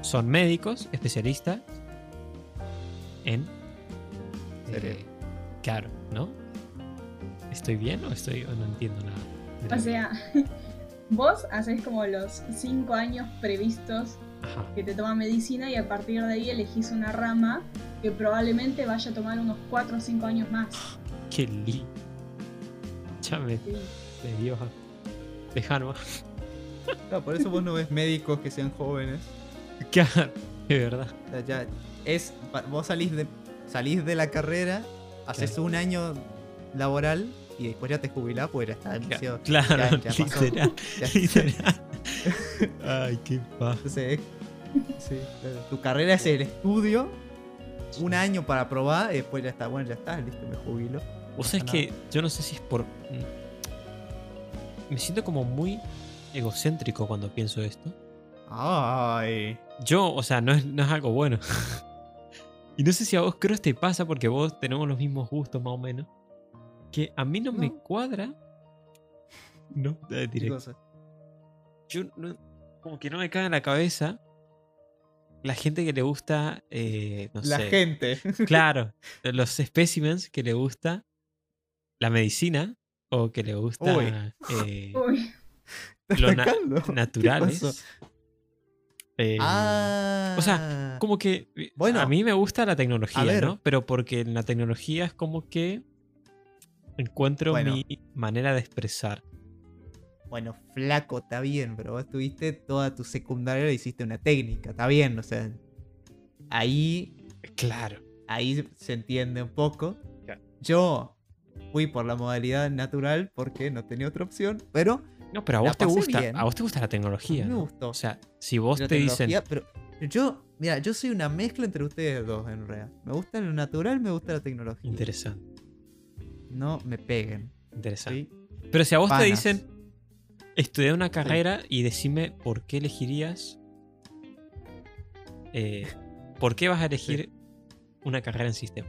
son médicos, especialistas en. Cerebro. claro, ¿no? ¿Estoy bien o estoy o no entiendo nada? O sea, vos haces como los 5 años previstos Ajá. que te toma medicina y a partir de ahí elegís una rama que probablemente vaya a tomar unos 4 o 5 años más. Qué lindo. Ya me, Sí. me dio. Dejano. Claro, por eso vos no ves médicos que sean jóvenes. Claro, de verdad. O sea, ya es, vos salís de, salís de la carrera, haces un año laboral y después ya te jubilás, pues ya está demasiado. Claro, ya- ya literal. Ya- literal. Ay, qué paja. Entonces, es- sí, claro. tu carrera es el estudio, un año para probar y después ya está, bueno, ya está, listo, me jubilo. Vos sabés que yo no sé si es por. Me siento como muy egocéntrico cuando pienso esto. Ay. Yo, o sea, no es, no es algo bueno. y no sé si a vos creo te pasa porque vos tenemos los mismos gustos más o menos. Que a mí no, me cuadra. No, ¿Qué directo. cosa? Yo no- como que no me cae en la cabeza la gente que le gusta, eh, no La sé. gente. Claro, los specimens que le gusta la medicina o que le gusta Uy. eh, naturales. Eh, Ah. o sea, como que eh, Bueno, a mí me gusta la tecnología. ¿no? Pero porque en la tecnología es como que encuentro Bueno. mi manera de expresar. Bueno, flaco, está bien, pero vos tuviste toda tu secundaria y hiciste una técnica, está bien, o sea. Ahí, Claro. ahí se entiende un poco. Yo fui por la modalidad natural porque no tenía otra opción, pero No, pero a vos te gusta, bien. a vos te gusta la tecnología. me ¿no? gustó. O sea, si vos la te dicen pero yo, mira, yo soy una mezcla entre ustedes dos en realidad. Me gusta lo natural, me gusta la tecnología. interesante, No me peguen. interesante. ¿sí? Pero si a vos te dicen estudiar una carrera y decime por qué elegirías. eh, ¿Por qué vas a elegir una carrera en sistema?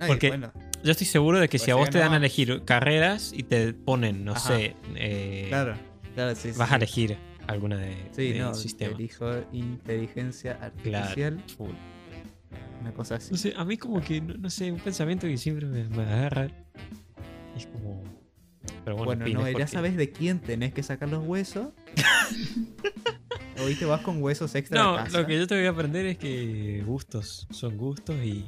Ay, Porque- bueno, Yo estoy seguro de que Pues si a vos te dan a elegir carreras y te ponen, no Ajá. sé, eh, claro, claro, sí, vas sí. a elegir alguna de, Sí, de no, sistema. elijo inteligencia artificial, una cosa así. No sé, a mí como que, no, no sé, un pensamiento que siempre me, me agarra. Es como... Pero bueno, Bueno, no, ya sabes de quién tenés que sacar los huesos. ¿Oíste? Vas con huesos extra a No, casa. lo que yo te voy a aprender es que gustos son gustos y.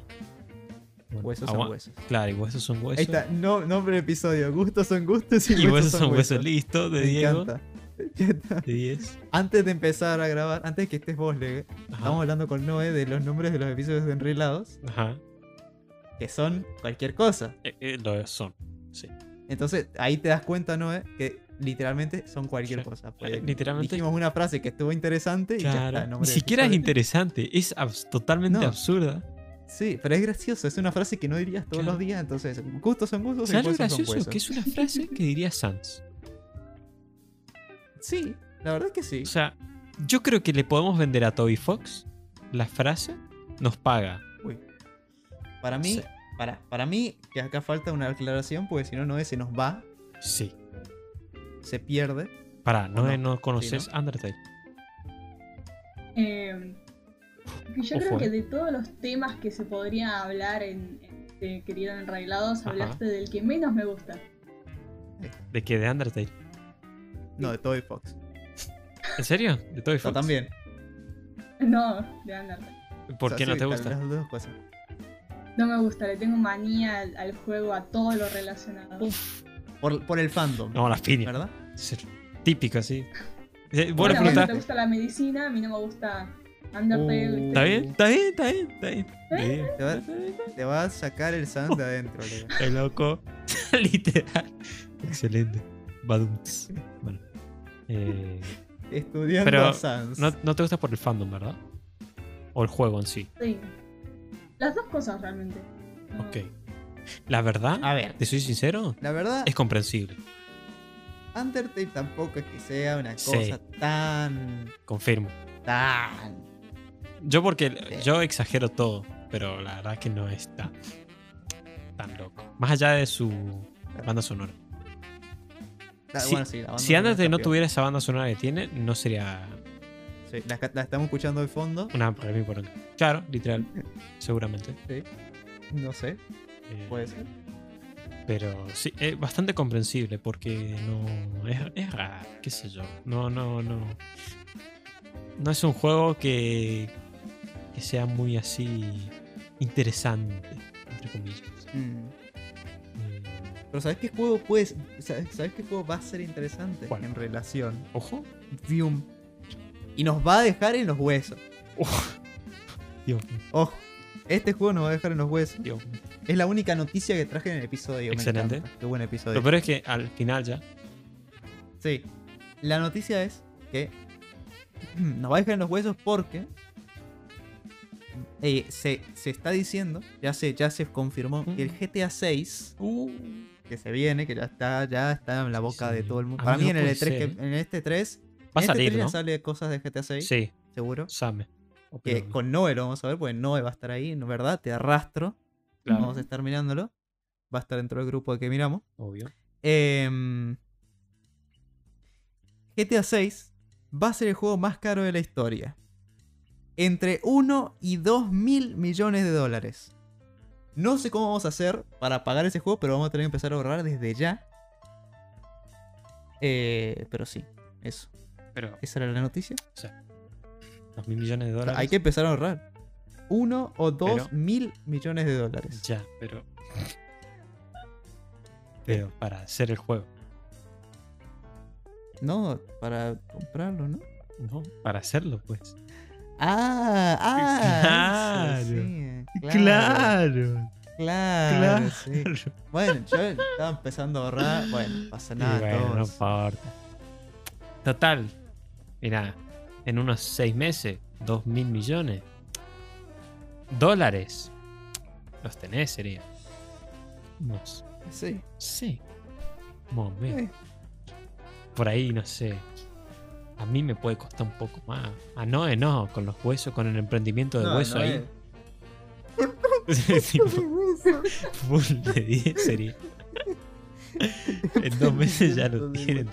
bueno, Huesos son huesos. Claro, y huesos son huesos. Ahí está, no, nombre del episodio. Gustos son gustos y, Y huesos son huesos. Listo, de Me Diego. encanta. Ya está. De 10. Antes de empezar a grabar, antes que estés vos, Lege, estamos hablando con Noé de los nombres de los episodios de Enrilados, Ajá. que son cualquier cosa. Eh, eh, lo son. Sí. Entonces, ahí te das cuenta, Noé, que literalmente son cualquier Sí. cosa. Pues, Eh, literalmente- Dijimos una frase que estuvo interesante y ya está. Ni siquiera es interesante. Es abs- totalmente No. absurda. Sí, pero es gracioso. Es una frase que no dirías todos Claro. los días. Entonces, gustos son gustos y ¿Sabes lo huesos son gracioso? Que es una frase que diría Sans. Sí, la verdad es que sí. O sea, yo creo que le podemos vender a Toby Fox la frase, nos paga. Uy. Para mí, Sí. para, para mí, que acá falta una aclaración, porque si no, Noé se nos va, Sí. se pierde. Pará, ¿no, no? no conoces Sí, Undertale? Eh, que yo creo que de todos los temas que se podría hablar en, en este querido Enrailados, Ajá. hablaste del que menos me gusta. ¿De qué? ¿De Undertale? No, de Toy Fox. ¿En serio? ¿De Toby Yo Fox? también. No, de Undertale. ¿Por O sea, qué no sí, te gusta? Las dos cosas. No me gusta, le tengo manía al, al juego, a todo lo relacionado. Por, por el fandom. No, las piñas. ¿Verdad? Es típico, sí. Eh, le Bueno, a vos no te gusta la medicina, a mí no me gusta Undertale. Uh. ¿viste? ¿Está bien? ¿Está bien? ¿Está bien? ¿Está bien? Está bien. Te va, te va a sacar el Sans de adentro, Leo. Qué loco. Literal. Excelente. Badums. Bueno. Eh, Estudiando Pero Sans. no, no te gusta por el fandom, ¿verdad? O el juego en sí. Sí. Las dos cosas realmente. No. Ok. La verdad, A ver, te soy sincero, la verdad, es comprensible. Undertale tampoco es que sea una Sí. cosa tan. Confirmo. tan. Yo porque yo exagero todo, pero la verdad que no es tan, loco. Más allá de su banda sonora. Ah, Si- bueno, sí, la Si está no tuviera esa banda sonora que tiene, no sería Sí, la, la estamos escuchando de fondo. una mí por acá. Claro, literal. Seguramente. Sí. No sé, Eh, puede ser. Pero sí, es bastante comprensible porque no. Es, es raro, qué sé yo. No, no, no. No es un juego que. Que sea muy así. interesante, entre comillas. Mm. Mm, Pero ¿sabes qué juego puedes. ¿Sabes, sabes qué juego va a ser interesante ¿Cuál? en relación? Ojo. Vium. Y nos va a dejar en los huesos. Dios mío, Ojo. Este juego nos va a dejar en los huesos. Dios mío. Es la única noticia que traje en el episodio. Excelente. Qué buen episodio. Lo peor es que al final ya. Sí. La noticia es que nos va a dejar en los huesos porque eh, se, se está diciendo, ya se, ya se confirmó, que el Mm. GTA 6, Uh, que se viene, que ya está, ya está en la boca de todo el mundo. A Para mí no en el puede E3, que- ser. en este 3, va a este salir, 3 ya ¿no? sale cosas de GTA 6, Sí, seguro. Same. Que con Noé lo vamos a ver, porque Noé va a estar ahí. ¿verdad? Te arrastro. Claro, Vamos a estar mirándolo. Va a estar dentro del grupo que miramos. obvio. Em, GTA 6 va a ser el juego más caro de la historia. Entre 1 y 2 mil millones de dólares. No sé cómo vamos a hacer para pagar ese juego, pero vamos a tener que empezar a ahorrar desde ya. Eh, pero sí, eso. Pero, Esa era la noticia. dos mil millones de dólares. Hay que empezar a ahorrar. 1 o 2 Pero- mil millones de dólares. Ya, pero. Pero para hacer el juego. No, para comprarlo, ¿no? No, para hacerlo, pues. Ah, ah, Claro. sí, claro. Claro, sí. Claro. Bueno, yo estaba empezando a ahorrar. Bueno, no pasa Y nada. bueno, no importa. Total. Mira, en unos seis meses, dos mil millones. Dólares. Los tenés, sería. Unos. Sí. Sí. Más o menos. Eh, Por ahí, no sé. A mí me puede costar un poco más. A Noé no, con los huesos, con el emprendimiento de no, hueso no ahí. full de 10 sería. En dos meses ya lo tienen.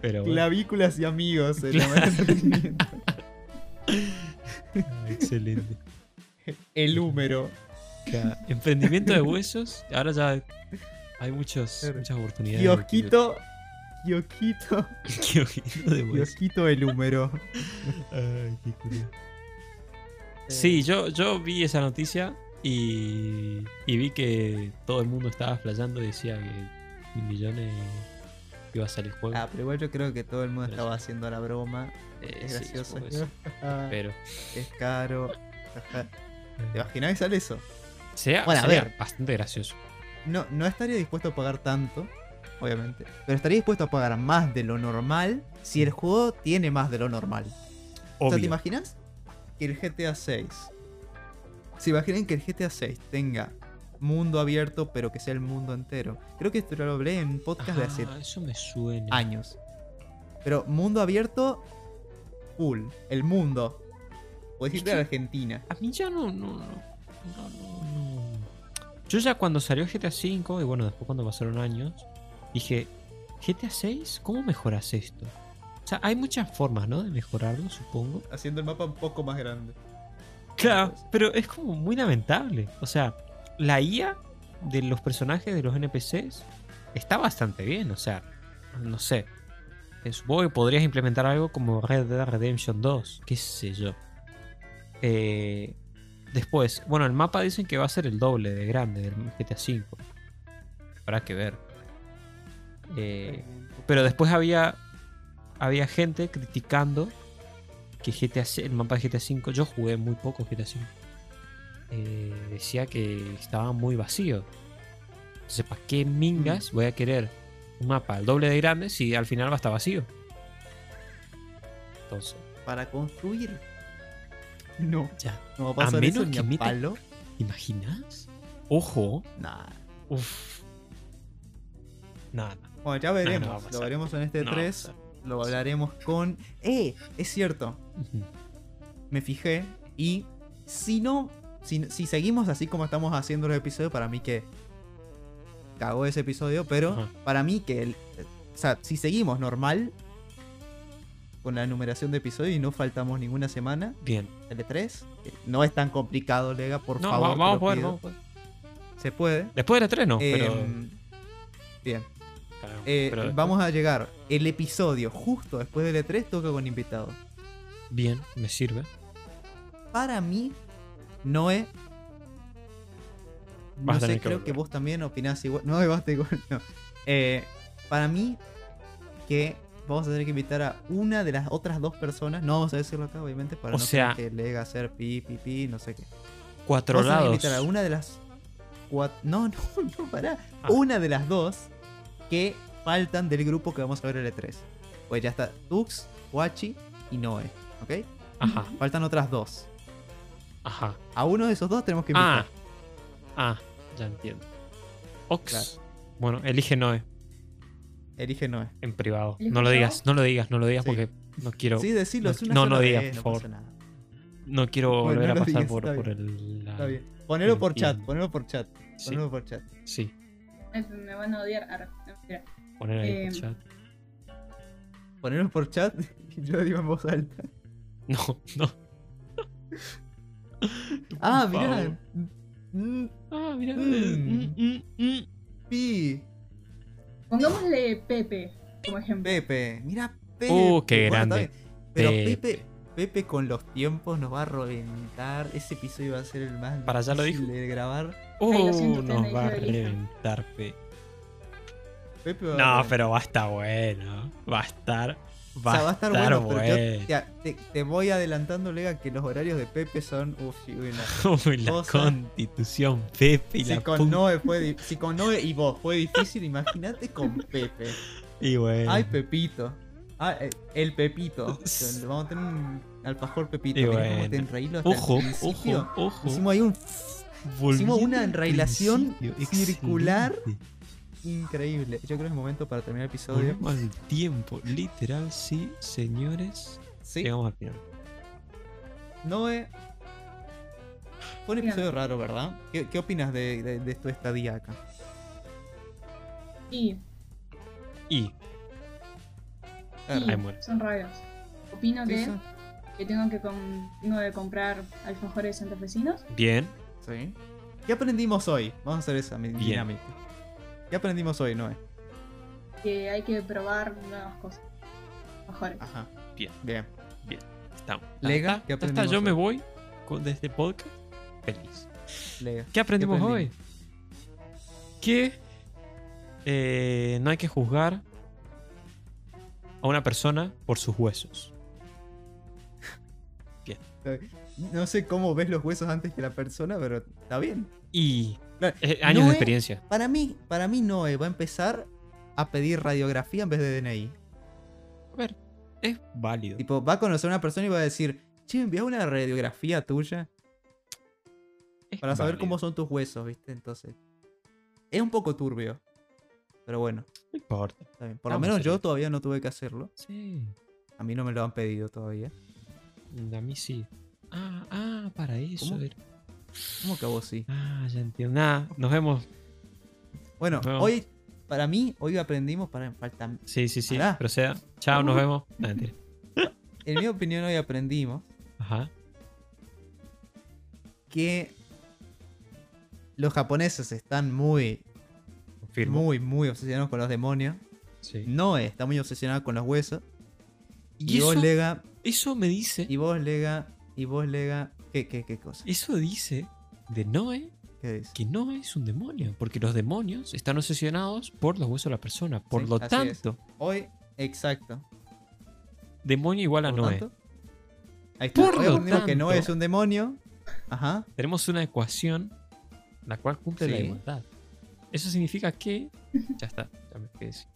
Pero bueno. Clavículas y amigos. se Claro. Ah, Excelente. El húmero. Claro, Emprendimiento de huesos. Ahora ya hay muchos, Claro. muchas oportunidades. Kiosquito Kiosquito. Qué ojito de. Kiosquito el húmero. Ay, qué curioso. Sí, yo, yo vi esa noticia y, y vi que todo el mundo estaba flayando y decía que mil millones iba a salir el juego. Ah, pero igual yo creo que todo el mundo Pero estaba sí. haciendo la broma. Eh, Es sí, gracioso. sí, pero es caro. ¿Te imaginas que sale eso? sea, Bueno, a ver. bastante gracioso. No, no estaría dispuesto a pagar tanto, obviamente. Pero estaría dispuesto a pagar más de lo normal si el juego tiene más de lo normal. O sea, ¿te Obvio. imaginas? Que el GTA 6. ¿Se imaginan que el GTA 6 tenga mundo abierto, pero que sea el mundo entero? Creo que esto lo hablé en podcast de hace Ah, eso me suena. años. Pero mundo abierto, full. El mundo. Es irte a Argentina. A mí ya no, no, no, no, no, no. Yo ya cuando salió GTA V, y bueno, después cuando pasaron años, dije, GTA 6, ¿cómo mejoras esto? O sea, hay muchas formas, ¿no? De mejorarlo, supongo. Haciendo el mapa un poco más grande. Claro, pero es como muy lamentable. O sea, la IA de los personajes de los NPCs está bastante bien. O sea, no sé. Eh, Supongo que podrías implementar algo como Red Dead Redemption 2. Qué sé yo. Eh, después, bueno, el mapa dicen que va a ser el doble de grande del GTA V. Habrá que ver. Eh, pero después había había gente criticando que GTA el mapa de GTA V, yo jugué muy poco GTA V. eh, decía que estaba muy vacío. Entonces, ¿para qué mingas voy a querer un mapa al doble de grande si al final va a estar vacío? Entonces, Para construir. No. ya. No va a pasar menos eso ni a palo. ¿Imaginas? Ojo. Nah. Uf. Nada. Bueno, ya no veremos. lo veremos en este No va a 3. pasar. lo hablaremos con. ¡Eh! Es cierto. Me fijé. Y si no. Si, si seguimos así como estamos haciendo los episodios, para mí que. Cagó ese episodio. Pero para mí que. el- o sea, si seguimos normal. Con la numeración de episodios y no faltamos ninguna semana. Bien. L3. que No es tan complicado, Lega, por No, favor. vamos a poder, vamos a poder. Se puede. Después de la 3 no, pero. Em, Bien. Eh, después- vamos a llegar. El episodio justo después del E3 toca con invitado. Bien, me sirve. Para mí, Noé. No a sé, que creo volver. que vos también opinás igual. No, basta igual. No. Eh, para mí, que vamos a tener que invitar a una de las otras dos personas. No vamos a decirlo acá, obviamente, para O no sea- que Lega hacer pi, pi, pi, no sé qué. Cuatro Vamos a lados. invitar a una de las. No, no, no, pará. Ah. Una de las dos que faltan del grupo que vamos a ver el E3. Pues ya está Tux, Wachi y Noé. ¿Ok? Ajá, Faltan otras dos. ajá. A uno de esos dos tenemos que invitar. Ah, ah, ya entiendo. Ox. Claro. Bueno, elige Noé Elige Noé. en privado. ¿Elijo No lo digas, no lo digas, no lo digas Sí. porque no quiero, Sí, decilo, no- es una no, sola no digas, vez, por no favor. nada. no quiero Bueno, volver no a pasar digas, por, está por bien. el. la- Está bien. Ponelo por chat, ponelo por chat. Sí, Ponelo por chat. sí, Eh, Me van a odiar. Poner ahí por Eh, chat. Ponelo por chat y yo digo en voz alta. No, no. Ah, mirá. Mm, Ah, mira. Mm. mm, mm, mm. Pi. Pongámosle Pepe como ejemplo. Pepe. Mira, Pepe. Uh, qué Bueno, grande. Pero Pepe. Pepe. Pepe con los tiempos nos va a reventar. Ese episodio va a ser el más Para, ya lo difícil dijo. de grabar. Ay, lo Uh, siento, ustedes nos va a reventar, pe. Pepe a No, reventar. pero va a estar bueno. Va a estar. Va, O sea, va a estar bueno, pero yo bueno. ya, te, te voy adelantando, Lega, que los horarios de Pepe son. Uf, y una- Uy, la cosa. constitución, Pepe y Si la con. Noé fue si con Noé y vos fue difícil, imagínate con Pepe. Y bueno. Ay, Pepito. Ah, el Pepito. Vamos a tener un alfajor Pepito. Y bueno. te hasta el ojo, principio. ojo, ojo. Hicimos ahí un Volviendo hicimos una enrailación circular. excelente. Increíble. Yo creo que es momento para terminar el episodio. Volvemos al tiempo, literal, sí, señores. Sí, Llegamos al final. Noé. Fue un episodio raro, ¿verdad? ¿Qué, qué opinas de, de, de tu estadía acá? Y, Y A ver, y son raros. Opino que, que tengo que com- tengo que comprar alfajores santafesinos. bien, sí. ¿Qué aprendimos hoy? Vamos a hacer esa mi- Bien. dinámica. ¿Qué aprendimos hoy, Noé? que hay que probar nuevas cosas. Mejores. Ajá. Bien. Bien. Estamos. Lega, Ya ¿qué está, aprendimos yo me voy con, de este podcast feliz. Lega. ¿Qué aprendimos ¿Qué hoy? Que eh, no hay que juzgar a una persona por sus huesos. No sé cómo ves los huesos antes que la persona, pero está bien. Y Claro, eh, años de experiencia. Para mí, para mí Noé va a empezar a pedir radiografía en vez de DNI. A ver, es válido. Tipo, va a conocer a una persona y va a decir, che, envía una radiografía tuya Es para saber válido. cómo son tus huesos, ¿viste? Entonces, es un poco turbio. Pero bueno, No importa. está bien. Por lo Vamos menos yo todavía no tuve que hacerlo. Sí. A mí no me lo han pedido todavía. A mí sí. Ah, ah, para eso. ¿Cómo? era. ¿Cómo que a vos sí? Ah, ya entiendo. Nada, nos vemos. Bueno, Nos vemos. hoy, para mí, hoy aprendimos, para falta. Sí, sí, sí. Pará. Proceda. Chao, nos vemos. No, mentira. En mi opinión, hoy aprendimos Ajá. que los japoneses están muy, Confirmo. muy, muy obsesionados con los demonios. Sí. Noé está muy obsesionado con los huesos. Y Y, vos, Lega, eso me dice. y vos, Lega, y vos, Lega, ¿qué, qué, qué cosa? Eso dice de Noé que Noé es un demonio. Porque los demonios están obsesionados por los huesos de la persona. Por Sí, lo es. tanto, Hoy, exacto. demonio igual a Por Noé. tanto, ahí está. Por lo aprendimos que Noé tanto- es un demonio. Ajá. Tenemos una ecuación la cual cumple la igualdad. Eso significa que. Ya está. Ya me quedé sin-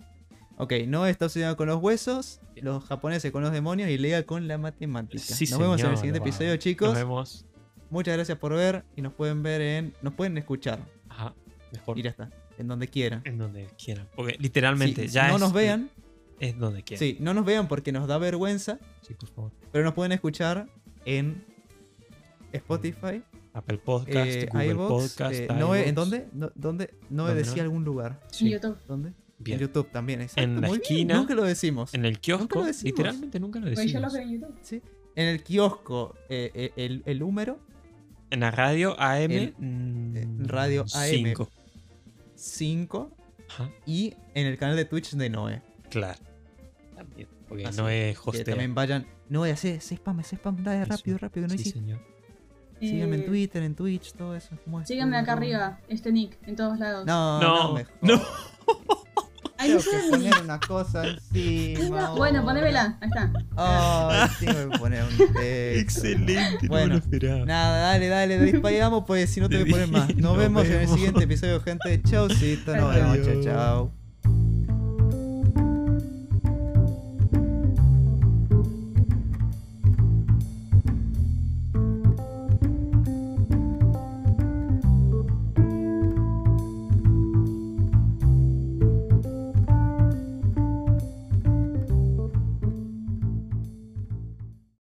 Ok, Noé está obsesionado con los huesos, los japoneses con los demonios y Lega con la matemática. Sí, nos vemos en el siguiente episodio, chicos. Nos vemos. Muchas gracias por ver y nos pueden ver en. Nos pueden escuchar. Ajá. Mejor. Y ya está. En donde quieran. En donde quieran. Porque literalmente Si ya no es- nos vean, Es donde quieran. sí, no nos vean porque nos da vergüenza, Sí, por favor. pero nos pueden escuchar en Spotify, Apple Podcast, eh, Google iVoox, Podcast. eh, ¿en dónde? No, ¿Dónde? Noé ¿Dónde, decía algún lugar. En Sí, YouTube. ¿Dónde? Bien. En YouTube también, exacto. En la Muy bien, esquina. Nunca lo decimos. En el kiosco. lo decimos. Literalmente nunca lo Pues yo decimos. lo veo en YouTube. Sí. En el kiosco, eh, eh, el, el número En la radio AM. Mm, eh, radio AM. cinco. 5 Ajá. y en el canal de Twitch de Noé. Claro. También. Porque Así no es Que hostea. también vayan. Noé, hace, spam, hace spam, dale Eso. rápido, rápido, que no Sí, hiciste. señor. Síganme en Twitter, en Twitch, todo eso. Síganme acá arriba, este nick, en todos lados. No, No, no, mejor. no. Ahí Tengo que poner una cosa encima. Bueno, ponémela. Ahí está. Ay, tengo que poner un texto. Excelente. Bueno, no esperaba. Nada, dale, dale, disparamos, pues si no te voy a poner más. Nos Nos vemos en el siguiente episodio, gente. Chaucito, nos vemos, chao.